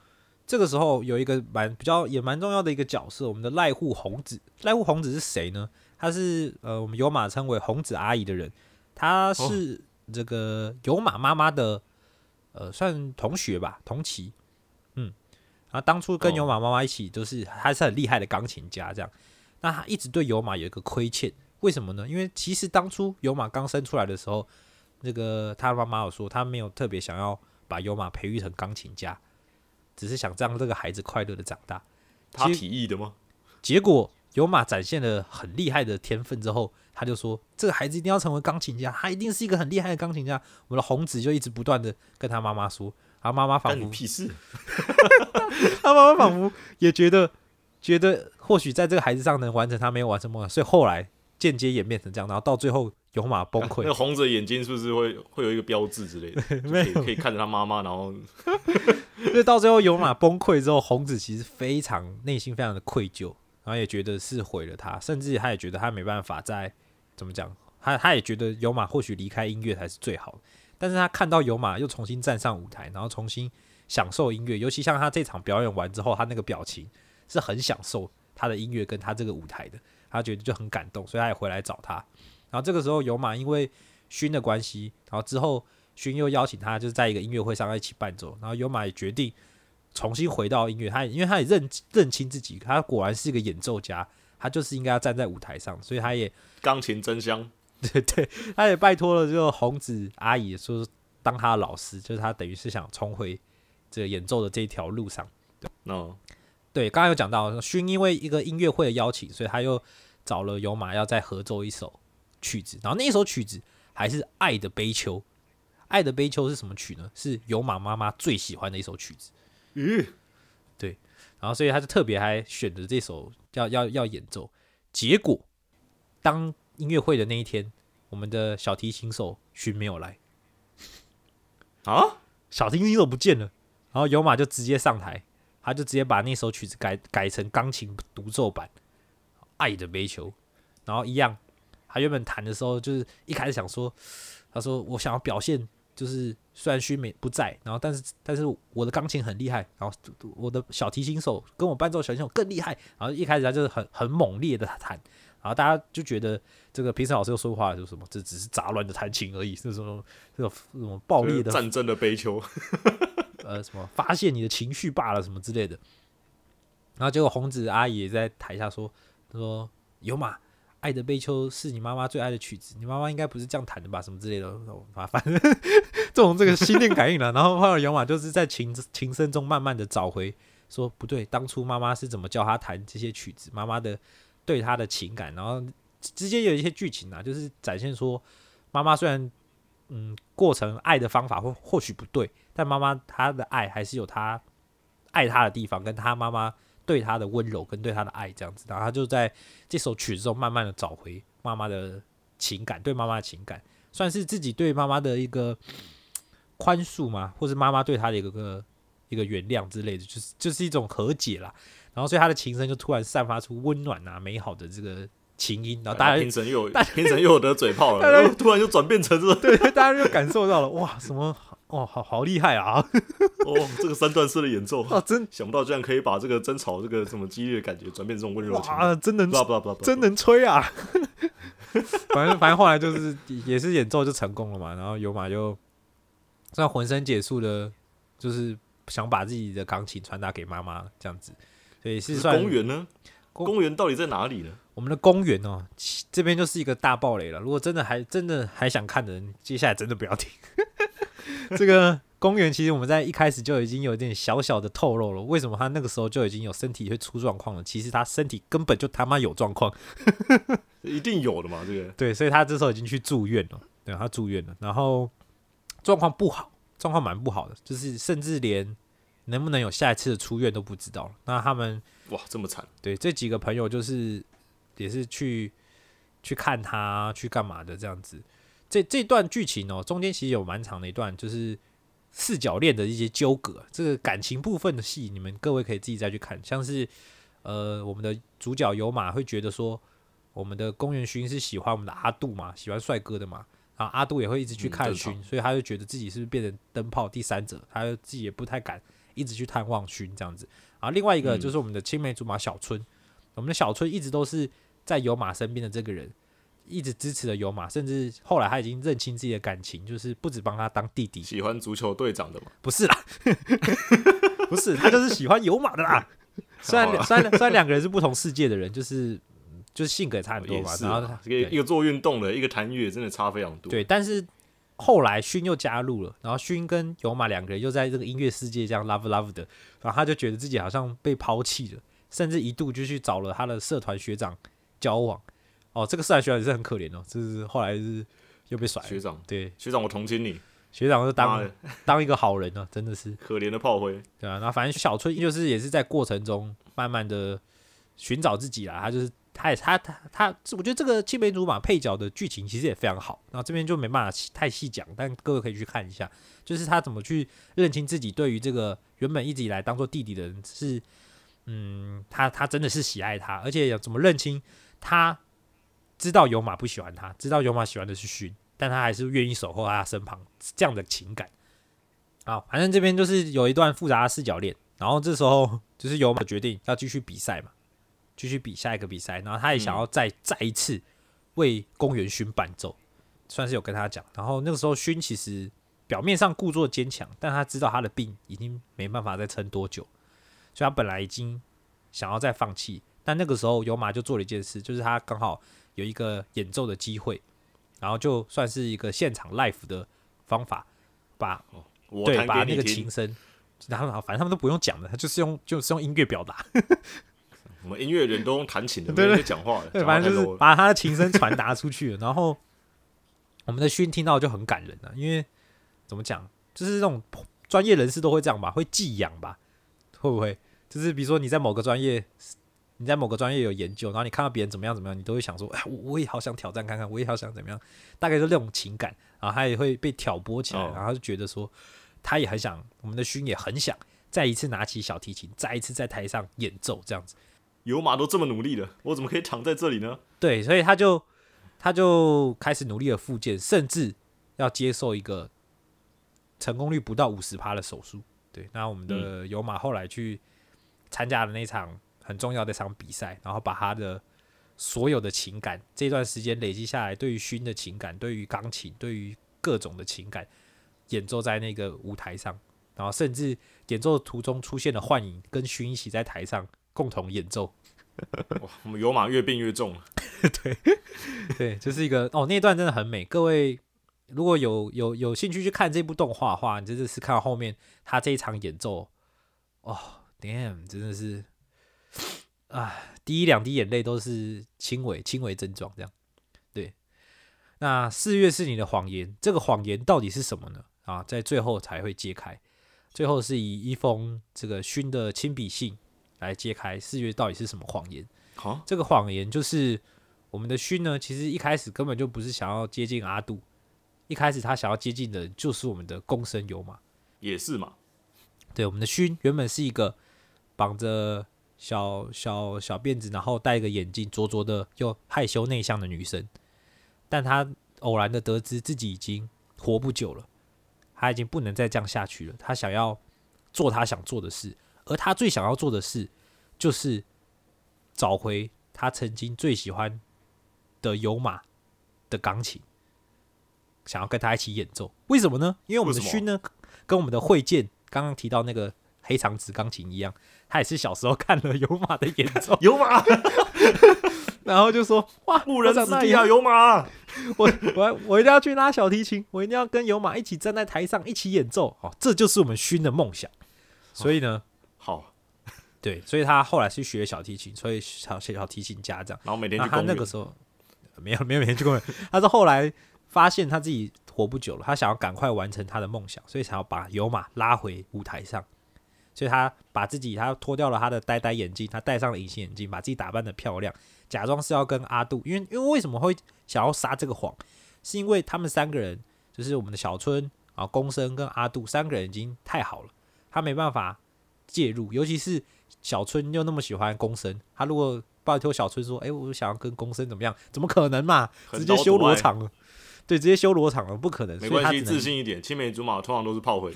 这个时候有一个蛮比较也蛮重要的一个角色，我们的赖户红子，赖户红子是谁呢？他是呃我们有马称为红子阿姨的人，他是这个有马妈妈的呃算同学吧，同期，嗯，然后当初跟哦有马妈妈一起，就是他是很厉害的钢琴家，这样，那他一直对有马有一个亏欠，为什么呢？因为其实当初有马刚生出来的时候，那个他妈妈有说，他没有特别想要把有马培育成钢琴家，只是想让这个孩子快乐的长大。他提议的吗？结果有马展现了很厉害的天分之后，他就说这个孩子一定要成为钢琴家，他一定是一个很厉害的钢琴家。我们的红子就一直不断的跟他妈妈说，他妈妈仿佛屁事！他妈妈仿佛也觉得觉得或许在这个孩子上能完成他没有完成梦想，所以后来间接演变成这样，然后到最后有马崩那溃。那，红着眼睛是不是会会有一个标志之类的？可以看着他妈妈，然后 所以到最后有马崩溃之后，红子其实非常内心非常的愧疚，然后也觉得是毁了他，甚至他也觉得他没办法再怎么讲，他他也觉得有马或许离开音乐才是最好的，但是他看到有马又重新站上舞台，然后重新享受音乐，尤其像他这场表演完之后，他那个表情是很享受他的音乐跟他这个舞台的，他觉得就很感动，所以他也回来找他。然后这个时候有马因为勋的关系，然后之后勋又邀请他，就是在一个音乐会上一起伴奏，然后有马也决定重新回到音乐，他也因为他也认认清自己，他果然是一个演奏家，他就是应该要站在舞台上，所以他也 钢琴真香。对对，他也拜托了这个红子阿姨说当他的老师，就是他等于是想重回这个演奏的这一条路上。那对，刚刚有讲到勋因为一个音乐会的邀请，所以他又找了有马要再合奏一首曲子，然后那一首曲子还是《爱的悲秋》。《爱的悲秋》是什么曲呢？是有马妈妈最喜欢的一首曲子。嗯，对，然后所以他就特别还选择这首要要要演奏。结果当音乐会的那一天，我们的小提琴手勋没有来，啊，小提琴手不见了，然后有马就直接上台，他就直接把那首曲子改改成钢琴独奏版《爱的悲秋》，然后一样，他原本弹的时候就是一开始想说，他说我想要表现。就是虽然勋美不在，然后但是但是我的钢琴很厉害，然后我的小提琴手跟我伴奏小提琴手更厉害，然后一开始他就是很很猛烈的弹，然后大家就觉得这个评审老师又说话说什么，这只是杂乱的弹琴而已，是什么这种这种暴力的战争的悲秋。呃什么发泄你的情绪罢了什么之类的。然后结果红子阿姨也在台下说，他说有马。爱的悲秋是你妈妈最爱的曲子，你妈妈应该不是这样弹的吧？什么之类的，反反正这种这个心电感应了。然后后来有马就是在琴琴声中慢慢的找回，说不对，当初妈妈是怎么教他弹这些曲子，妈妈的对他的情感，然后之间有一些剧情啊，就是展现说妈妈虽然嗯过程爱的方法或或许不对，但妈妈她的爱还是有她爱他的地方，跟她妈妈对他的温柔跟对他的爱这样子，然后他就在这首曲子中慢慢的找回妈妈的情感，对妈妈的情感，算是自己对妈妈的一个宽恕嘛，或是妈妈对他的一个个一个原谅之类的，就是就是一种和解啦。然后所以他的琴声就突然散发出温暖啊、美好的这个琴音，然后大家又有评审又得嘴炮 大家了，突然就转变成这对大家就感受到了哇，什么哦，好好厉害啊！哦，这个三段式的演奏，啊，真想不到居然可以把这个争吵这个这么激烈的感觉转变成这种温柔的情感。哇，真能真能吹啊！反正反正后来就是也是演奏就成功了嘛，然后有马就算浑身解数的，就是想把自己的钢琴传达给妈妈这样子，所以是是算公园呢？公公园到底在哪里呢？我们的公园哦，这边就是一个大暴雷了。如果真的还真的还想看的人，接下来真的不要听。这个公园其实我们在一开始就已经有一点小小的透露了，为什么他那个时候就已经有身体会出状况了？其实他身体根本就他妈有状况，一定有的嘛，这个对，所以他这时候已经去住院了，对，他住院了，然后状况不好，状况蛮不好的，就是甚至连能不能有下一次的出院都不知道。那他们哇，这么惨，对这几个朋友就是也是去去看他去干嘛的这样子。这这段剧情哦，中间其实有蛮长的一段，就是四角恋的一些纠葛，这个感情部分的戏，你们各位可以自己再去看。像是呃，我们的主角有马会觉得说，我们的公园勋是喜欢我们的阿杜嘛，喜欢帅哥的嘛，然后阿杜也会一直去看勋，所以他就觉得自己是不是变成灯泡第三者，他就自己也不太敢一直去探望勋这样子。然后另外一个嗯就是我们的青梅竹马小春，我们的小春一直都是在有马身边的这个人，一直支持的有马，甚至后来他已经认清自己的感情，就是不止帮他当弟弟，喜欢足球队长的嘛，不是啦，不是他就是喜欢有马的啦。虽然虽然虽然两个人是不同世界的人，就是嗯就是性格也差很多嘛，然后一个一个做运动的，一个弹乐，真的差非常多。对，但是后来勋又加入了，然后勋跟有马两个人又在这个音乐世界这样 love love 的，然后他就觉得自己好像被抛弃了，甚至一度就去找了他的社团学长交往。哦，这个社团学长也是很可怜哦，就是后来是又被甩了。学长，对，学长，我同情你，学长就当的 当一个好人呢、真的是。可怜的炮灰。对啊，那反正小春就是也是在过程中慢慢的寻找自己啦。他就是他也他他他，我觉得这个青梅竹马配角的剧情其实也非常好。然后这边就没办法细太细讲，但各位可以去看一下，就是他怎么去认清自己对于这个原本一直以来当做弟弟的人是，嗯，他他真的是喜爱他，而且要怎么认清他知道有马不喜欢他，知道有马喜欢的是勋，但他还是愿意守候在他身旁，这样的情感。好，反正这边就是有一段复杂的四角恋，然后这时候就是有马决定要继续比赛嘛，继续比下一个比赛，然后他也想要再、再一次为公园勋伴奏，算是有跟他讲。然后那个时候勋其实表面上故作坚强，但他知道他的病已经没办法再撑多久，所以他本来已经想要再放弃，但那个时候有马就做了一件事，就是他刚好有一个演奏的机会，然后就算是一个现场 live 的方法，把我对，把那个琴。声，然后反正他们都不用讲的，他就是用就是用音乐表达，我们音乐人都用弹琴的，对对没人讲话的，对，反正就是把他的琴声传达出去。然后我们的勋听到就很感人了、因为怎么讲，就是那种专业人士都会这样吧，会寄养吧，会不会？就是比如说你在某个专业，你在某个专业有研究，然后你看到别人怎么样怎么样，你都会想说，哎，我我也好想挑战看看，我也好想怎么样，大概就那种情感，然后他也会被挑拨起来，哦然后就觉得说，他也很想，我们的勋也很想再一次拿起小提琴，再一次在台上演奏这样子。有马都这么努力了，我怎么可以躺在这里呢？对，所以他就他就开始努力的复健，甚至要接受一个成功率不到五十趴的手术。对，那我们的有马后来去参加了那场很重要的一场比赛，然后把他的所有的情感，这段时间累积下来，对于勋的情感，对于钢琴，对于各种的情感，演奏在那个舞台上，然后甚至演奏途中出现了幻影，跟勋一起在台上共同演奏。哇，我们有马越变越重了。对，就是一个哦，那段真的很美。各位如果有有有兴趣去看这部动画的话，你真的是看到后面他这一场演奏，哦，damn，真的是，啊，第一两滴眼泪都是轻微轻微症状这样。对，那四月是你的谎言，这个谎言到底是什么呢？啊，在最后才会揭开。最后是以一封这个勋的亲笔信来揭开四月到底是什么谎言。好，这个谎言就是我们的勋呢，其实一开始根本就不是想要接近阿杜，一开始他想要接近的就是我们的公生有马。也是嘛。对，我们的勋原本是一个绑着小小小辫子，然后戴一个眼镜，拙拙的又害羞内向的女生，但她偶然的得知自己已经活不久了，她已经不能再这样下去了，她想要做她想做的事，而她最想要做的事就是找回她曾经最喜欢的有马的钢琴，想要跟她一起演奏。为什么呢？因为我们的勋呢，跟我们的慧剑刚刚提到那个黑长直钢琴一样，他也是小时候看了有马的演奏，有马，然后就说：“ 哇，误人我长大以后子弟啊，有马。我我我一定要去拉小提琴，我一定要跟有马一起站在台上一起演奏。哦，这就是我们勋的梦想。所以呢，好，对，所以他后来去学小提琴，所以小小提琴家这样。然后每天那他去公园。那个时候没有没有每天去公园，他是后来发现他自己活不久了，他想要赶快完成他的梦想，所以想要把有马拉回舞台上。所以他把自己，他脱掉了他的呆呆眼镜，他戴上了隐形眼镜，把自己打扮的漂亮，假装是要跟阿杜。因为因为为什么会想要撒这个谎？是因为他们三个人，就是我们的小春啊、公生跟阿杜三个人已经太好了，他没办法介入。尤其是小春又那么喜欢公生，他如果拜托小春说：“哎、我想要跟公生怎么样？”怎么可能嘛？直接修罗场了。对，直接修罗场了，不可能。没关系，自信一点。青梅竹马通常都是炮灰。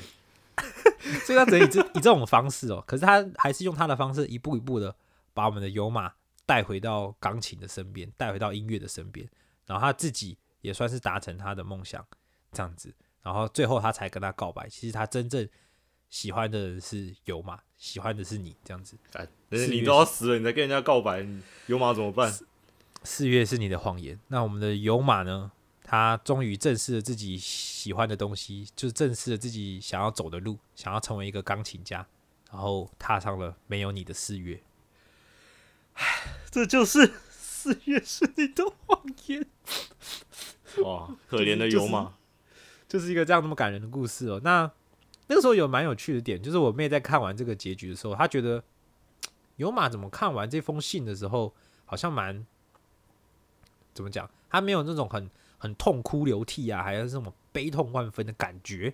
所以他只能以这以这种方式哦，可是他还是用他的方式一步一步的把我们的尤马带回到钢琴的身边，带回到音乐的身边，然后他自己也算是达成他的梦想，这样子，然后最后他才跟他告白。其实他真正喜欢的人是尤马，喜欢的是你，这样子。哎，你都要死了，你再跟人家告白，你有马怎么办？四月是你的谎言。那我们的尤马呢？他终于正视了自己喜欢的东西，就是正视了自己想要走的路，想要成为一个钢琴家，然后踏上了没有你的四月。唉，这就是 四月是你的谎言，哇，可怜的有马，就是一个这样那么感人的故事哦。那那个时候有蛮有趣的点，就是我妹在看完这个结局的时候，她觉得有马怎么看完这封信的时候，好像蛮怎么讲，她没有那种很很痛哭流涕啊，还有这种悲痛万分的感觉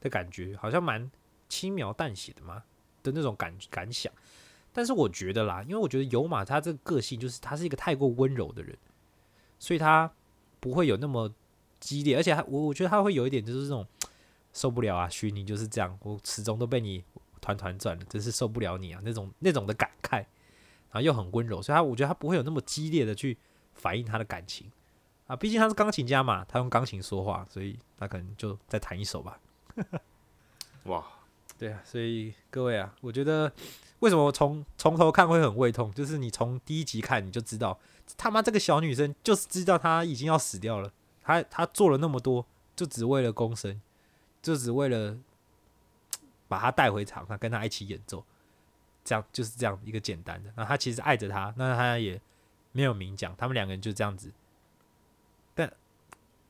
的感觉，好像蛮轻描淡写的嘛的那种感感想。但是我觉得啦，因为我觉得有马他这个个性就是他是一个太过温柔的人，所以他不会有那么激烈，而且他我我觉得他会有一点就是这种受不了啊，虚拟就是这样，我始终都被你团团转了，真是受不了你啊那种那种的感慨，然后又很温柔，所以他我觉得他不会有那么激烈的去反映他的感情啊，毕竟他是钢琴家嘛，他用钢琴说话，所以他可能就再弹一首吧。哇，对啊，所以各位啊，我觉得为什么我从从头看会很胃痛，就是你从第一集看你就知道，他妈这个小女生就是知道她已经要死掉了，她她做了那么多，就只为了公生，就只为了把她带回场上跟她一起演奏，这样就是这样一个简单的。那她其实爱着他，那他也没有明讲，他们两个人就这样子，但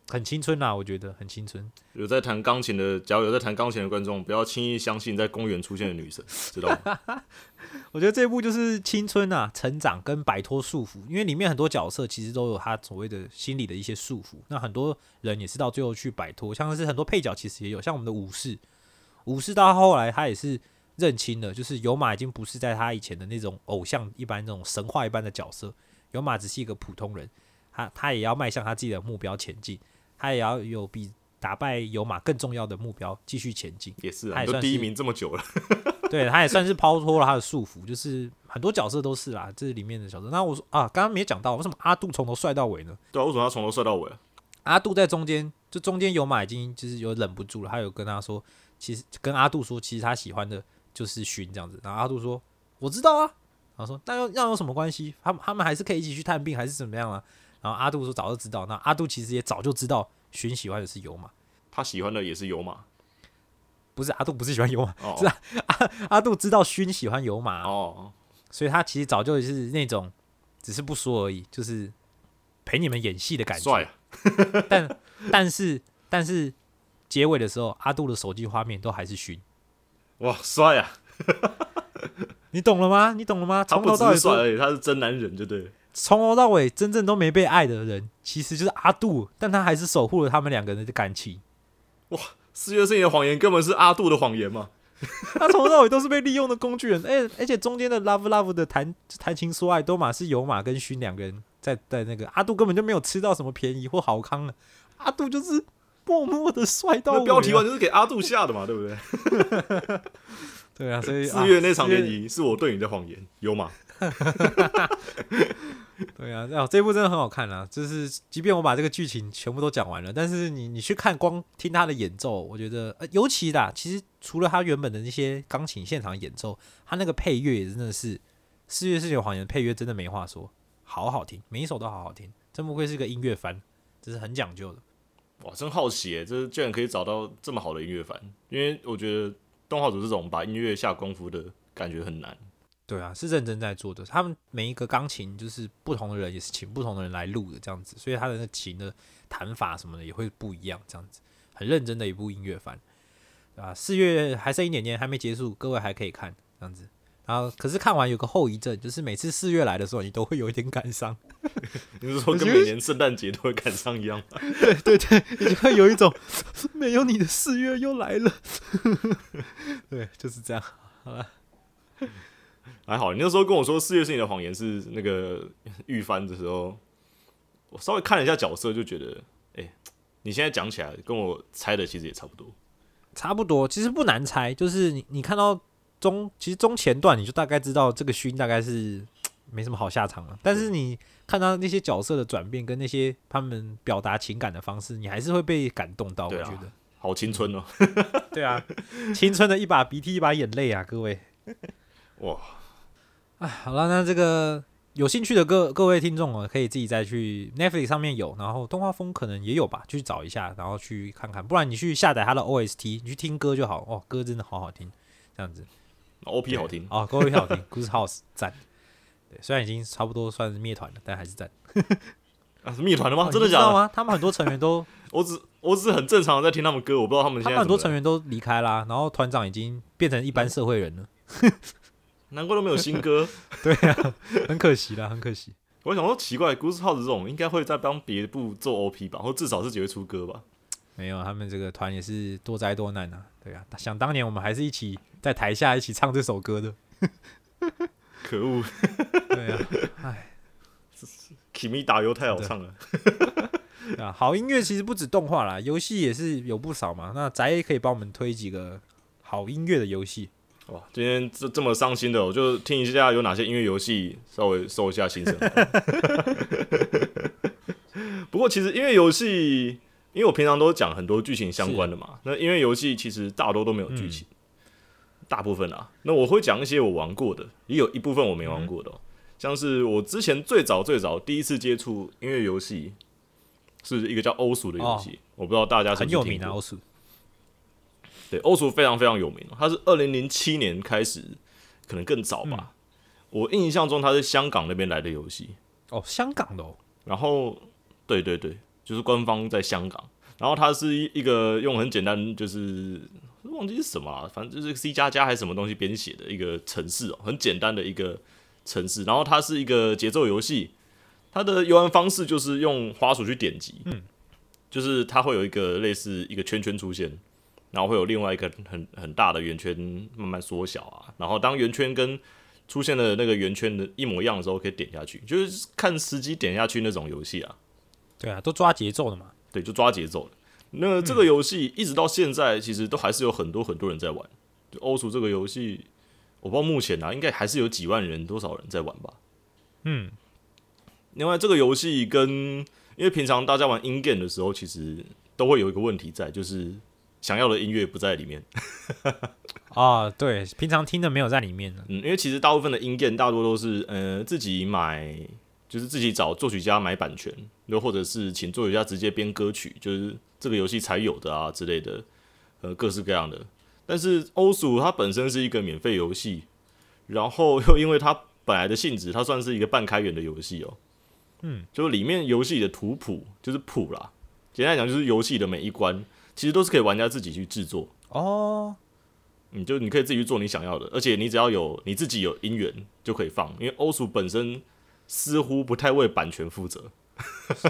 很青春啦，我觉得很青春。有在弹钢琴的，假如有在弹钢琴的观众，不要轻易相信在公园出现的女神，知道吗？我觉得这部就是青春啊，成长跟摆脱束缚，因为里面很多角色其实都有他所谓的心理的一些束缚。那很多人也是到最后去摆脱，像是很多配角其实也有，像我们的武士，武士到后来他也是认清了，就是有马已经不是在他以前的那种偶像一般那种神话一般的角色，有马只是一个普通人，他他也要迈向他自己的目标前进，他也要有比打败有马更重要的目标继续前进。也是啊，他也算第一名这么久了，对他也算是抛脱了他的束缚，就是很多角色都是啦，这里面的角色。那我说啊，刚刚没讲到为什么阿杜从头帅到尾呢？对啊，为什么要从头帅到尾啊？阿杜在中间，就中间有马已经就是有忍不住了，他有跟他说，其实跟阿杜说，其实他喜欢的就是勋这样子。然后阿杜说，我知道啊。然后说，那又那有什么关系？他们他们还是可以一起去探病，还是怎么样啊？然后阿杜说早就知道，那阿杜其实也早就知道勋喜欢的是油马，他喜欢的也是油马不是阿杜不是喜欢油马，哦，是啊阿杜知道勋喜欢油马，哦，所以他其实早就是那种只是不说而已，就是陪你们演戏的感觉。啊！但但是但是结尾的时候，阿杜的手机画面都还是勋，哇，帅啊！你懂了吗？你懂了吗？他不从头到尾都只帅而已，他是真男人，就对了。从头到尾真正都没被爱的人，其实就是阿杜，但他还是守护了他们两个人的感情。哇四月是你的谎言，根本是阿杜的谎言嘛？他从头到尾都是被利用的工具人，哎、而且中间的 love love 的谈谈情说爱，都马是有马跟勋两个人在在那个阿杜根本就没有吃到什么便宜或好康了，阿杜就是默默的帅到标题完全是给阿杜下的嘛，对不对？对啊，所以四月那场联谊，谊是我对你的谎言，有马。对啊，哦，这部真的很好看啊！就是即便我把这个剧情全部都讲完了，但是你你去看光听他的演奏，我觉得呃，尤其啦，其实除了他原本的那些钢琴现场演奏，他那个配乐也真的是《四月是你的谎言》配乐真的没话说，好好听，每一首都好好听，真不愧是个音乐番，这是很讲究的。哇，真好奇耶，这居然可以找到这么好的音乐番，因为我觉得动画组这种把音乐下功夫的感觉很难。对啊，是认真在做的。他们每一个钢琴就是不同的人，也是请不同的人来录的这样子，所以他的那琴的弹法什么的也会不一样这样子。很认真的一部音乐番，对吧？四月还剩一点点，还没结束，各位还可以看这样子。然后，可是看完有个后遗症，就是每次四月来的时候，你都会有一点感伤。你是说跟每年圣诞节都会感伤一样吗？对对对，你就会有一种没有你的四月又来了。对，就是这样。好了，还好，你那时候跟我说《四月是你的谎言》是那个 预番的时候，我稍微看了一下角色，就觉得，哎、你现在讲起来跟我猜的其实也差不多。差不多，其实不难猜，就是你你看到中，其实中前段你就大概知道这个勋大概是没什么好下场了。但是你看到那些角色的转变跟那些他们表达情感的方式，你还是会被感动到。我觉得，好青春哦！对啊，青春的一把鼻涕一把眼泪啊，各位。哇，哎，好了，那这个有兴趣的各各位听众啊，可以自己再去 Netflix 上面有，然后动画风可能也有吧，去找一下，然后去看看。不然你去下载它的 OST，你去听歌就好。哦，歌真的好好听，这样子。OP 好听，哦，歌会好听，Goose House 赞。对，虽然已经差不多算是灭团了，但还是赞。啊，是灭团的吗？哦真的假的？吗？他们很多成员都，我只我只是很正常的在听他们歌，我不知道他们他们很多成员都离开啦，然后团长已经变成一般社会人了。难怪都没有新歌。对啊，很可惜啦，很可惜。我想说奇怪，Goose House 这种应该会在帮别部做 OP 吧，或至少是只会出歌吧。没有，他们这个团也是多灾多难啊。对啊，想当年我们还是一起在台下一起唱这首歌的。可恶对啊，哎，，Kimi 打油太好唱了。对啊，好音乐其实不止动画啦，游戏也是有不少嘛。那宅也可以帮我们推几个好音乐的游戏。哇，今天这这么伤心的，我就听一下有哪些音乐游戏，稍微收一下心声。不过其实音乐游戏，因为我平常都讲很多剧情相关的嘛，那音乐游戏其实大多都没有剧情，大部分啊。那我会讲一些我玩过的，也有一部分我没玩过的、哦，像是我之前最早最早第一次接触音乐游戏，是一个叫欧鼠的游戏，我不知道大家很有名啊，是听过欧鼠。对，欧厨非常非常有名哦，它是二零零七年开始，可能更早吧。我印象中他是香港那边来的游戏，哦，香港的哦，然后对对对，就是官方在香港，然后它是一一个用很简单，就是忘记是什么了，反正就是 C 加加还是什么东西编写的一个城市哦，很简单的一个城市，然后它是一个节奏游戏，它的游玩方式就是用花鼠去点击，嗯，就是它会有一个类似一个圈圈出现，然后会有另外一个很很大的圆圈慢慢缩小啊，然后当圆圈跟出现的那个圆圈的一模一样的时候，可以点下去，就是看时机点下去那种游戏啊。对啊，都抓节奏的嘛。对，就抓节奏的。那这个游戏一直到现在，其实都还是有很多很多人在玩。就欧厨这个游戏，我不知道目前啊，应该还是有几万人、多少人在玩吧。嗯，另外，这个游戏跟因为平常大家玩 in game 的时候，其实都会有一个问题在，就是想要的音乐不在里面。啊，对，平常听的没有在里面呢。嗯，因为其实大部分的音 game 大多都是呃自己买，就是自己找作曲家买版权，又或者是请作曲家直接编歌曲，就是这个游戏才有的啊之类的，呃，各式各样的。但是欧鼠它本身是一个免费游戏，然后又因为它本来的性质，它算是一个半开源的游戏哦。嗯，就是里面游戏的图谱就是谱啦，简单来讲就是游戏的每一关，其实都是可以玩家自己去制作。哦，你就你可以自己去做你想要的，而且你只要有你自己有音源就可以放，因为欧鼠本身似乎不太为版权负责，是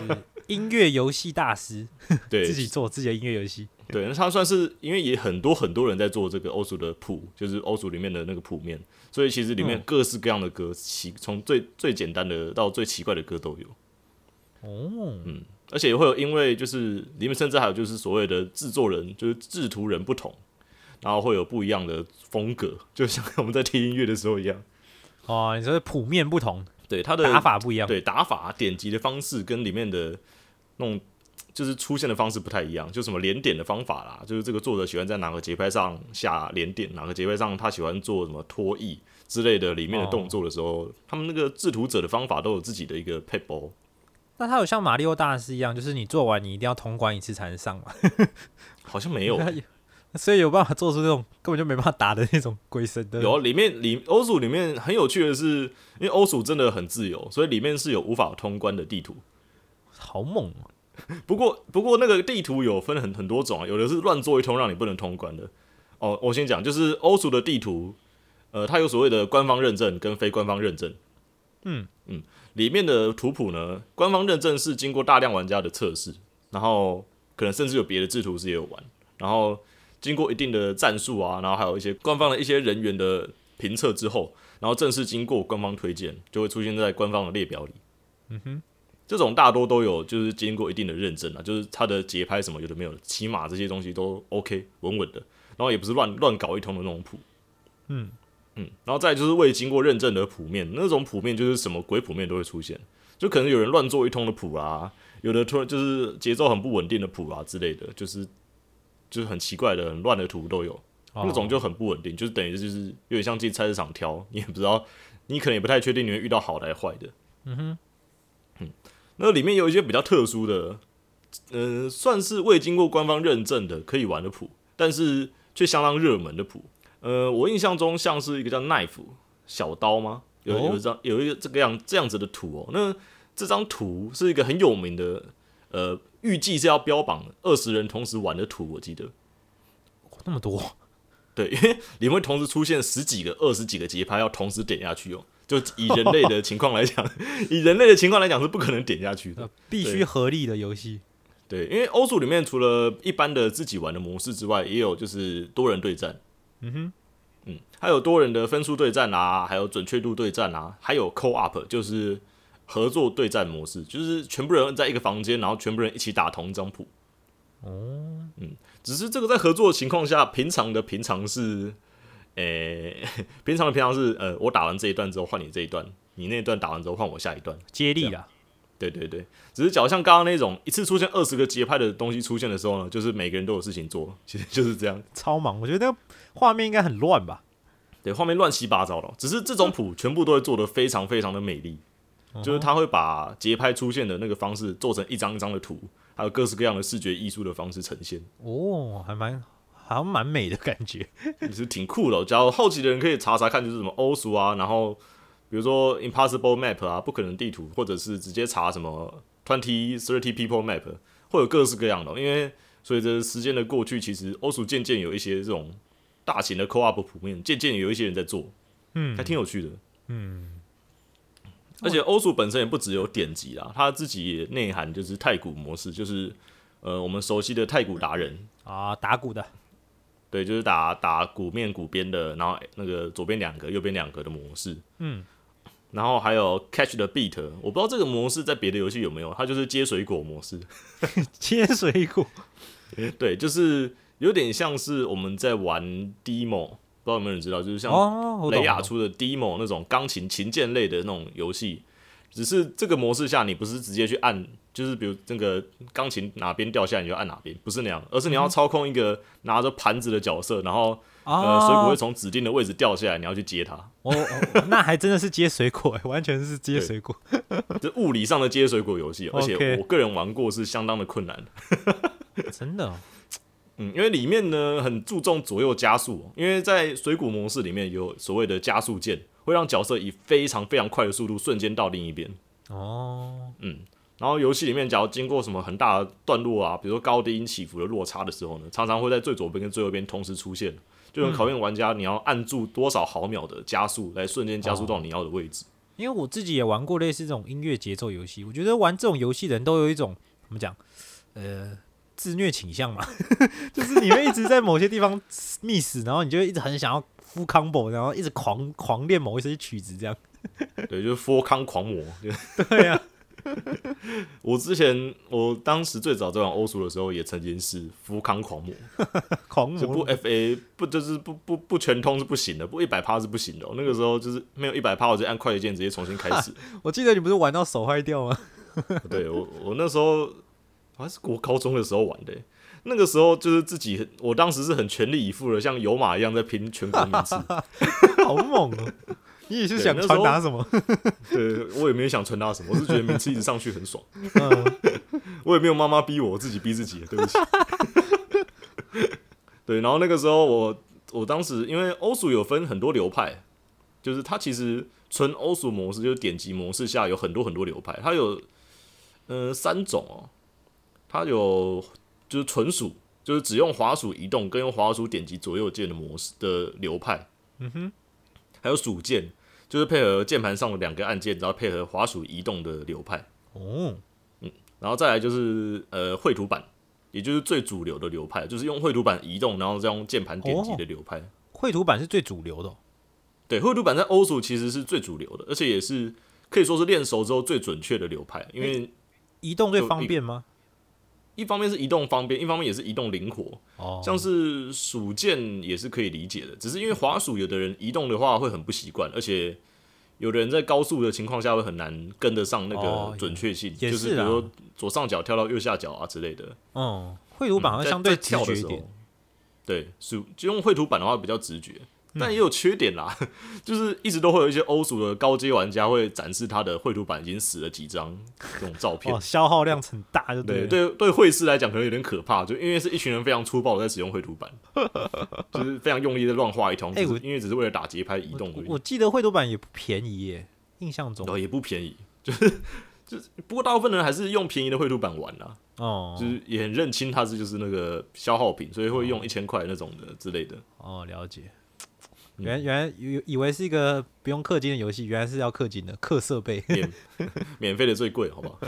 音乐游戏大师，对。自己做自己的音乐游戏。对，那他算是因为也很多很多人在做这个欧鼠的谱，就是欧鼠里面的那个谱面，所以其实里面嗯。各式各样的歌，奇从最最简单的到最奇怪的歌都有，哦，而且会有因为就是里面甚至还有就是所谓的制作人就是制图人不同，然后会有不一样的风格，就像我们在听音乐的时候一样，哦，你说谱面不同，对他的打法不一样。对打法、点击的方式跟里面的那种就是出现的方式不太一样，就什么连点的方法啦，就是这个作者喜欢在哪个节拍上下连点，哪个节拍上他喜欢做什么拖曳之类的里面的动作的时候，他们那个制图者的方法都有自己的一个配包。那它有像马里奥大师一样，就是你做完你一定要通关一次才能上吗？好像没有，所以有办法做出这种根本就没办法打的那种鬼神的。有啊里面里欧鼠里面很有趣的是，因为欧鼠真的很自由，所以里面是有无法通关的地图。好猛啊！不过不过那个地图有分很很多种啊，有的是乱做一通让你不能通关的。哦，我先讲，就是欧鼠的地图，呃，它有所谓的官方认证跟非官方认证。嗯嗯，里面的图谱呢，官方认证是经过大量玩家的测试，然后可能甚至有别的制图师也有玩，然后经过一定的战术啊，然后还有一些官方的一些人员的评测之后，然后正式经过官方推荐，就会出现在官方的列表里。嗯哼，这种大多都有就是经过一定的认证啊，就是它的节拍什么有的没有的，起码这些东西都 OK 稳稳的，然后也不是乱乱搞一通的那种谱。嗯嗯，然后再就是未经过认证的谱面，那种谱面就是什么鬼谱面都会出现，就可能有人乱做一通的谱啊，有的突然就是节奏很不稳定的谱啊之类的，就是就是很奇怪的、很乱的图都有，那种就很不稳定，就是等于就是有点像进菜市场挑，你也不知道，你可能也不太确定你会遇到好的还是坏的。嗯哼，嗯，那里面有一些比较特殊的，呃，算是未经过官方认证的可以玩的谱，但是却相当热门的谱。呃，我印象中像是一个叫 knife 小刀吗？有有一张有一个这个样这样子的图哦。那这张图是一个很有名的，呃，预计是要标榜二十人同时玩的图，我记得。那么多，对，因为里面会同时出现十几个、二十几个节拍要同时点下去哦。就以人类的情况来讲，以人类的情况来讲是不可能点下去的呃，必须合力的游戏。对，因为欧数里面除了一般的自己玩的模式之外，也有就是多人对战。嗯哼，嗯，还有多人的分数对战啊，还有准确度对战啊，还有 co op 就是合作对战模式，就是全部人在一个房间，然后全部人一起打同一张谱。哦，嗯，只是这个在合作的情况下，平常的平常是，诶、平常的平常是，呃，我打完这一段之后换你这一段，你那一段打完之后换我下一段。接力啦，对对对，只是假如像刚刚那种一次出现二十个节拍的东西出现的时候呢，就是每个人都有事情做，其实就是这样。超忙。我觉得那个画面应该很乱吧？对，画面乱七八糟的，只是这种谱全部都会做的非常非常的美丽，就是他会把节拍出现的那个方式做成一张一张的图，还有各式各样的视觉艺术的方式呈现，哦，还蛮好像蛮美的感觉。也是挺酷的哦。假如好奇的人可以查查看，就是什么欧俗啊，然后比如说 Impossible Map 啊，不可能地图，或者是直接查什么 Twenty Thirty People Map，会有各式各样的哦。因为随着时间的过去，其实欧俗渐渐有一些这种大型的 Co-op 普面，渐渐有一些人在做，嗯。还挺有趣的。嗯，而且欧数本身也不只有典籍啦，它自己也内涵就是太古模式，就是呃我们熟悉的太古达人，啊，打鼓的，对，就是打打鼓面鼓边的，然后那个左边两个，右边两个的模式，嗯，然后还有 catch the beat，我不知道这个模式在别的游戏有没有，它就是接水果模式，接水果。对，就是有点像是我们在玩 demo，不知道有没有人知道，就是像雷亚出的 demo 那种钢琴琴键类的那种游戏，只是这个模式下你不是直接去按，就是比如这个钢琴哪边掉下来你就按哪边，不是那样，而是你要操控一个拿着盘子的角色，然后呃水果会从指定的位置掉下来，你要去接它，哦，哦那还真的是接水果，完全是接水果。这物理上的接水果游戏，而且我个人玩过是相当的困难。真的哦，嗯，因为里面呢很注重左右加速，因为在水果模式里面有所谓的加速键，会让角色以非常非常快的速度瞬间到另一边。哦，嗯，然后游戏里面，假如经过什么很大的段落啊，比如说高低音起伏的落差的时候呢，常常会在最左边跟最右边同时出现，就很考验玩家你要按住多少毫秒的加速来瞬间加速到你要的位置。因为我自己也玩过类似这种音乐节奏游戏，我觉得玩这种游戏的人都有一种怎么讲，呃，自虐倾向嘛，就是你会一直在某些地方 miss，然后你就一直很想要 full combo，然后一直狂狂练某一些曲子，这样。对，就是 Four 康狂魔。就 对呀、我之前我当时最早在玩欧苏的时候，也曾经是福康狂魔，狂就不魔 FA 不就是不不不全通是不行的，不一百趴是不行的哦、那个时候就是没有一百趴，我就按快捷键直接重新开始。我记得你不是玩到手坏掉吗？对我我那时候还是国高中的时候玩的欸、那个时候就是自己，我当时是很全力以赴的，像有马一样在拼全国名次。好猛哦！你也是想传达什么？对我也没有想传达什么，我是觉得名次一直上去很爽。嗯，我也没有妈妈逼我，我自己逼自己，对不起。对，然后那个时候我我当时因为欧属有分很多流派，就是它其实纯欧属模式就是点击模式下有很多很多流派，它有呃三种哦。它有就是纯属就是只用滑鼠移动跟用滑鼠点击左右键的模式的流派，嗯哼，还有鼠键，就是配合键盘上的两个按键，然后配合滑鼠移动的流派，哦，嗯然后再来就是呃绘图板，也就是最主流的流派，就是用绘图板移动，然后再用键盘点击的流派。绘图板是最主流的哦、对，绘图板在欧属其实是最主流的，而且也是可以说是练熟之后最准确的流派，因为移动最方便吗？一方面是移动方便，一方面也是移动灵活。哦，像是鼠键也是可以理解的，只是因为滑鼠有的人移动的话会很不习惯，而且有的人在高速的情况下会很难跟得上那哦个准确性，也就是比如说左上角跳到右下角啊之类的。嗯，绘图板会相对直觉一点。，对，鼠就用绘图板的话比较直觉，嗯但也有缺点啦，就是一直都会有一些欧属的高阶玩家会展示他的绘图板已经死了几张这种照片哦，。消耗量很大，就对了对对，会师来讲可能有点可怕，就因为是一群人非常粗暴的在使用绘图板，就是非常用力的乱画一通，因为只是为了打节拍移动而已，我我记得绘图板也不便宜耶，印象中也不便宜，就是就是不过大部分人还是用便宜的绘图板玩啦，哦就是也很认清它是就是那个消耗品，所以会用一千块那种的之类的。哦，了解。嗯原原来以以为是一个不用氪金的游戏，原来是要氪金的，氪设备。免 免费的最贵，好不好？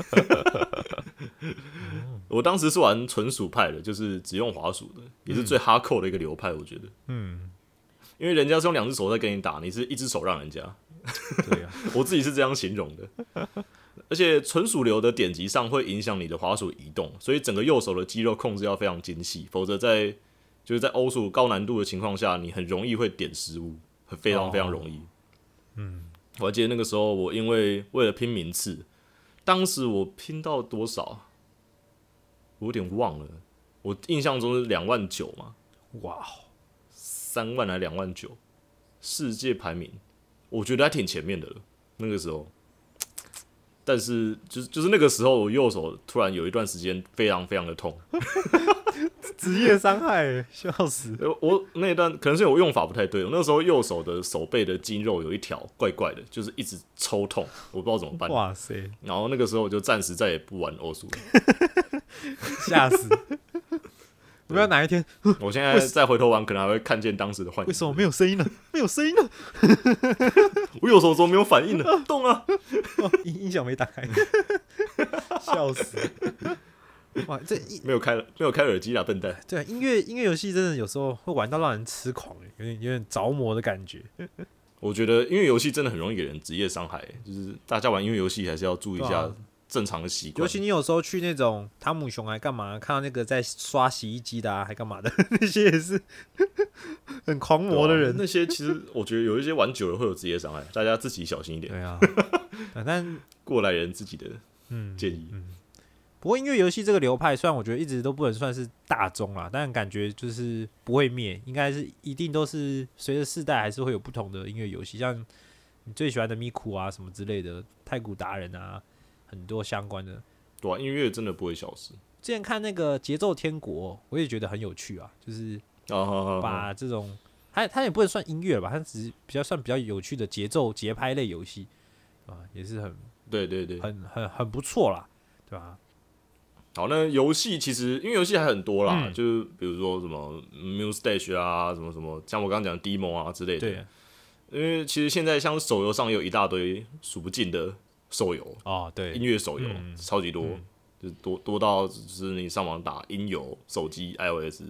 我当时是玩纯属派的，就是只用滑鼠的，也是最哈扣的一个流派，我觉得，嗯，因为人家是用两只手在跟你打，你是一只手让人家，对啊，我自己是这样形容的。而且纯属流的点击上会影响你的滑鼠移动，所以整个右手的肌肉控制要非常精细，否则在就是在欧数高难度的情况下，你很容易会点失误，非常非常容易。嗯，我还记得那个时候，我因为为了拼名次，当时我拼到多少，我有点忘了，我印象中是两万九嘛，哇，哦三万还两万九，世界排名，我觉得还挺前面的了。那个时候，但是就是就是那个时候，我右手突然有一段时间非常非常的痛。职业伤害，笑死。我我那一段可能是我用法不太对，我那时候右手的手背的肌肉有一条怪怪的，就是一直抽痛，我不知道怎么办。哇塞，然后那个时候我就暂时再也不玩欧苏了。吓死！不知道哪一天我现在 再回头玩，可能还会看见当时的幻影。为什么没有声音了？没有声音了，我右手怎么没有反应呢？动啊！哦音音响没打开，笑死！哇，这一 没有开了，没有开耳机啦，笨蛋。对啊音乐音乐游戏真的有时候会玩到让人痴狂，有点有点着魔的感觉。我觉得音乐游戏真的很容易给人职业伤害，就是大家玩音乐游戏还是要注意一下正常的习惯。尤其你有时候去那种汤姆熊还干嘛，看到那个在刷洗衣机的啊，还干嘛的，那些也是很狂魔的人。那些其实我觉得有一些玩久了会有职业伤害，大家自己小心一点。对啊，啊但 过来人自己的嗯，建议。不过音乐游戏这个流派，虽然我觉得一直都不能算是大众啦，但感觉就是不会灭，应该是一定都是随着世代还是会有不同的音乐游戏，像你最喜欢的咪咕啊什么之类的，太古达人啊，很多相关的。对啊，音乐真的不会消失。之前看那个节奏天国，我也觉得很有趣啊，就是把这种它它也不能算音乐吧，它只是比较算比较有趣的节奏节拍类游戏啊，也是很对对对，很很很不错啦，对吧？好，那游戏其实因为游戏还很多啦，嗯就是比如说什么 Mustache 啊，什么什么，像我刚刚讲的 Demo 啊之类的。对，因为其实现在像手游上也有一大堆数不尽的手游，哦对音，乐手游、嗯超级多，嗯就是多多到就是你上网打音游，手机 iOS，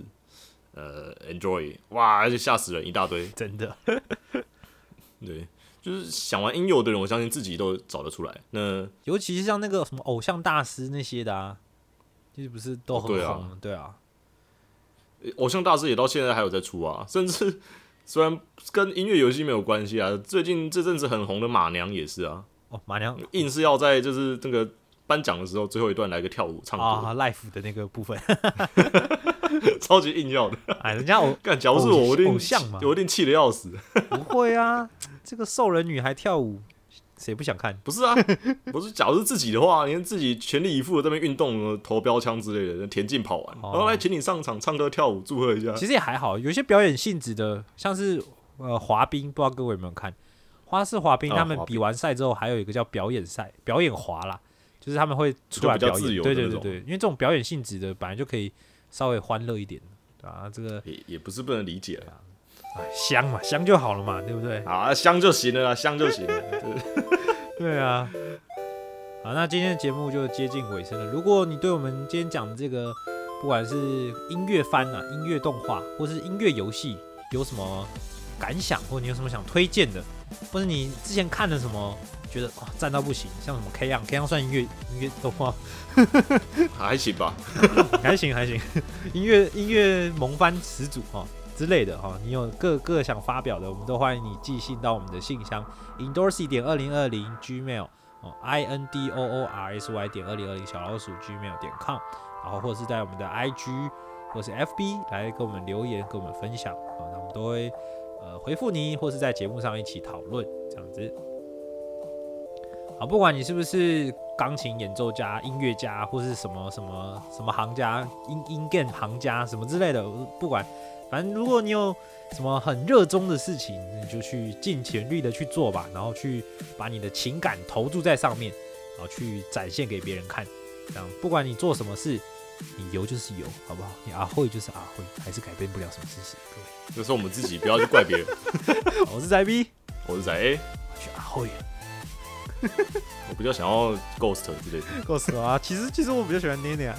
呃 Android，哇，而且吓死人一大堆。真的。对，就是想玩音游的人，我相信自己都找得出来。那尤其是像那个什么偶像大师那些的啊，其实不是都很对啊红？对啊，偶像大师也到现在还有在出啊，甚至虽然跟音乐游戏没有关系啊，最近这阵子很红的马娘也是啊，哦，马娘硬是要在就是这个颁奖的时候最后一段来个跳舞唱歌，啊，life 的那个部分，超级硬要的。哎，人家我干，假如是我，我一定偶像嘛我一定气得要死。不会啊，这个兽人女孩跳舞，谁不想看？不是啊，不是，假如是自己的话，你看自己全力以赴的在那边运动、投标枪之类的，田径跑完，哦然后来请你上场唱歌跳舞，祝贺一下。其实也还好，有些表演性质的，像是呃滑冰，不知道各位有没有看？花式滑冰，他们比完赛之后，还有一个叫表演赛，表演滑啦，就就是他们会出来就比较表演，对对对对，因为这种表演性质的本来就可以稍微欢乐一点，对啊，这个也也不是不能理解啦哎香嘛，香就好了嘛，对不对？啊，香就行了啦，香就行了。对 对啊。好，那今天的节目就接近尾声了。如果你对我们今天讲的这个，不管是音乐番啊、音乐动画，或是音乐游戏，有什么感想，或者你有什么想推荐的，或者你之前看了什么，觉得哇赞到不行，像什么 K 样 K 样算音乐音乐动画，还行吧。还行还行，音乐音乐萌番始祖哈、之类的哈、你有各各想发表的，我们都欢迎你寄信到我们的信箱 indorsy 点二零二零 gmail 哦 i n d o o r s y 点二零二零小老鼠 gmail 点 com，然后或是在我们的 IG 或是 FB 来跟我们留言，跟我们分享啊、那我们都会呃回复你，或是在节目上一起讨论这样子。好，不管你是不是钢琴演奏家、音乐家，或是什么什么什么行家、音音 g 行家什么之类的，不管，反正如果你有什么很热衷的事情，你就去尽全力的去做吧，然后去把你的情感投注在上面，然后去展现给别人看。这样，不管你做什么事，你游就是游，好不好？你阿慧就是阿慧，还是改变不了什么事实。各位，就是我们自己，不要去怪别人。我是仔 B，我是仔 A，我去阿慧。我比较想要 Ghost 之类的。Ghost 啊！其实其实我比较喜欢捏捏啊。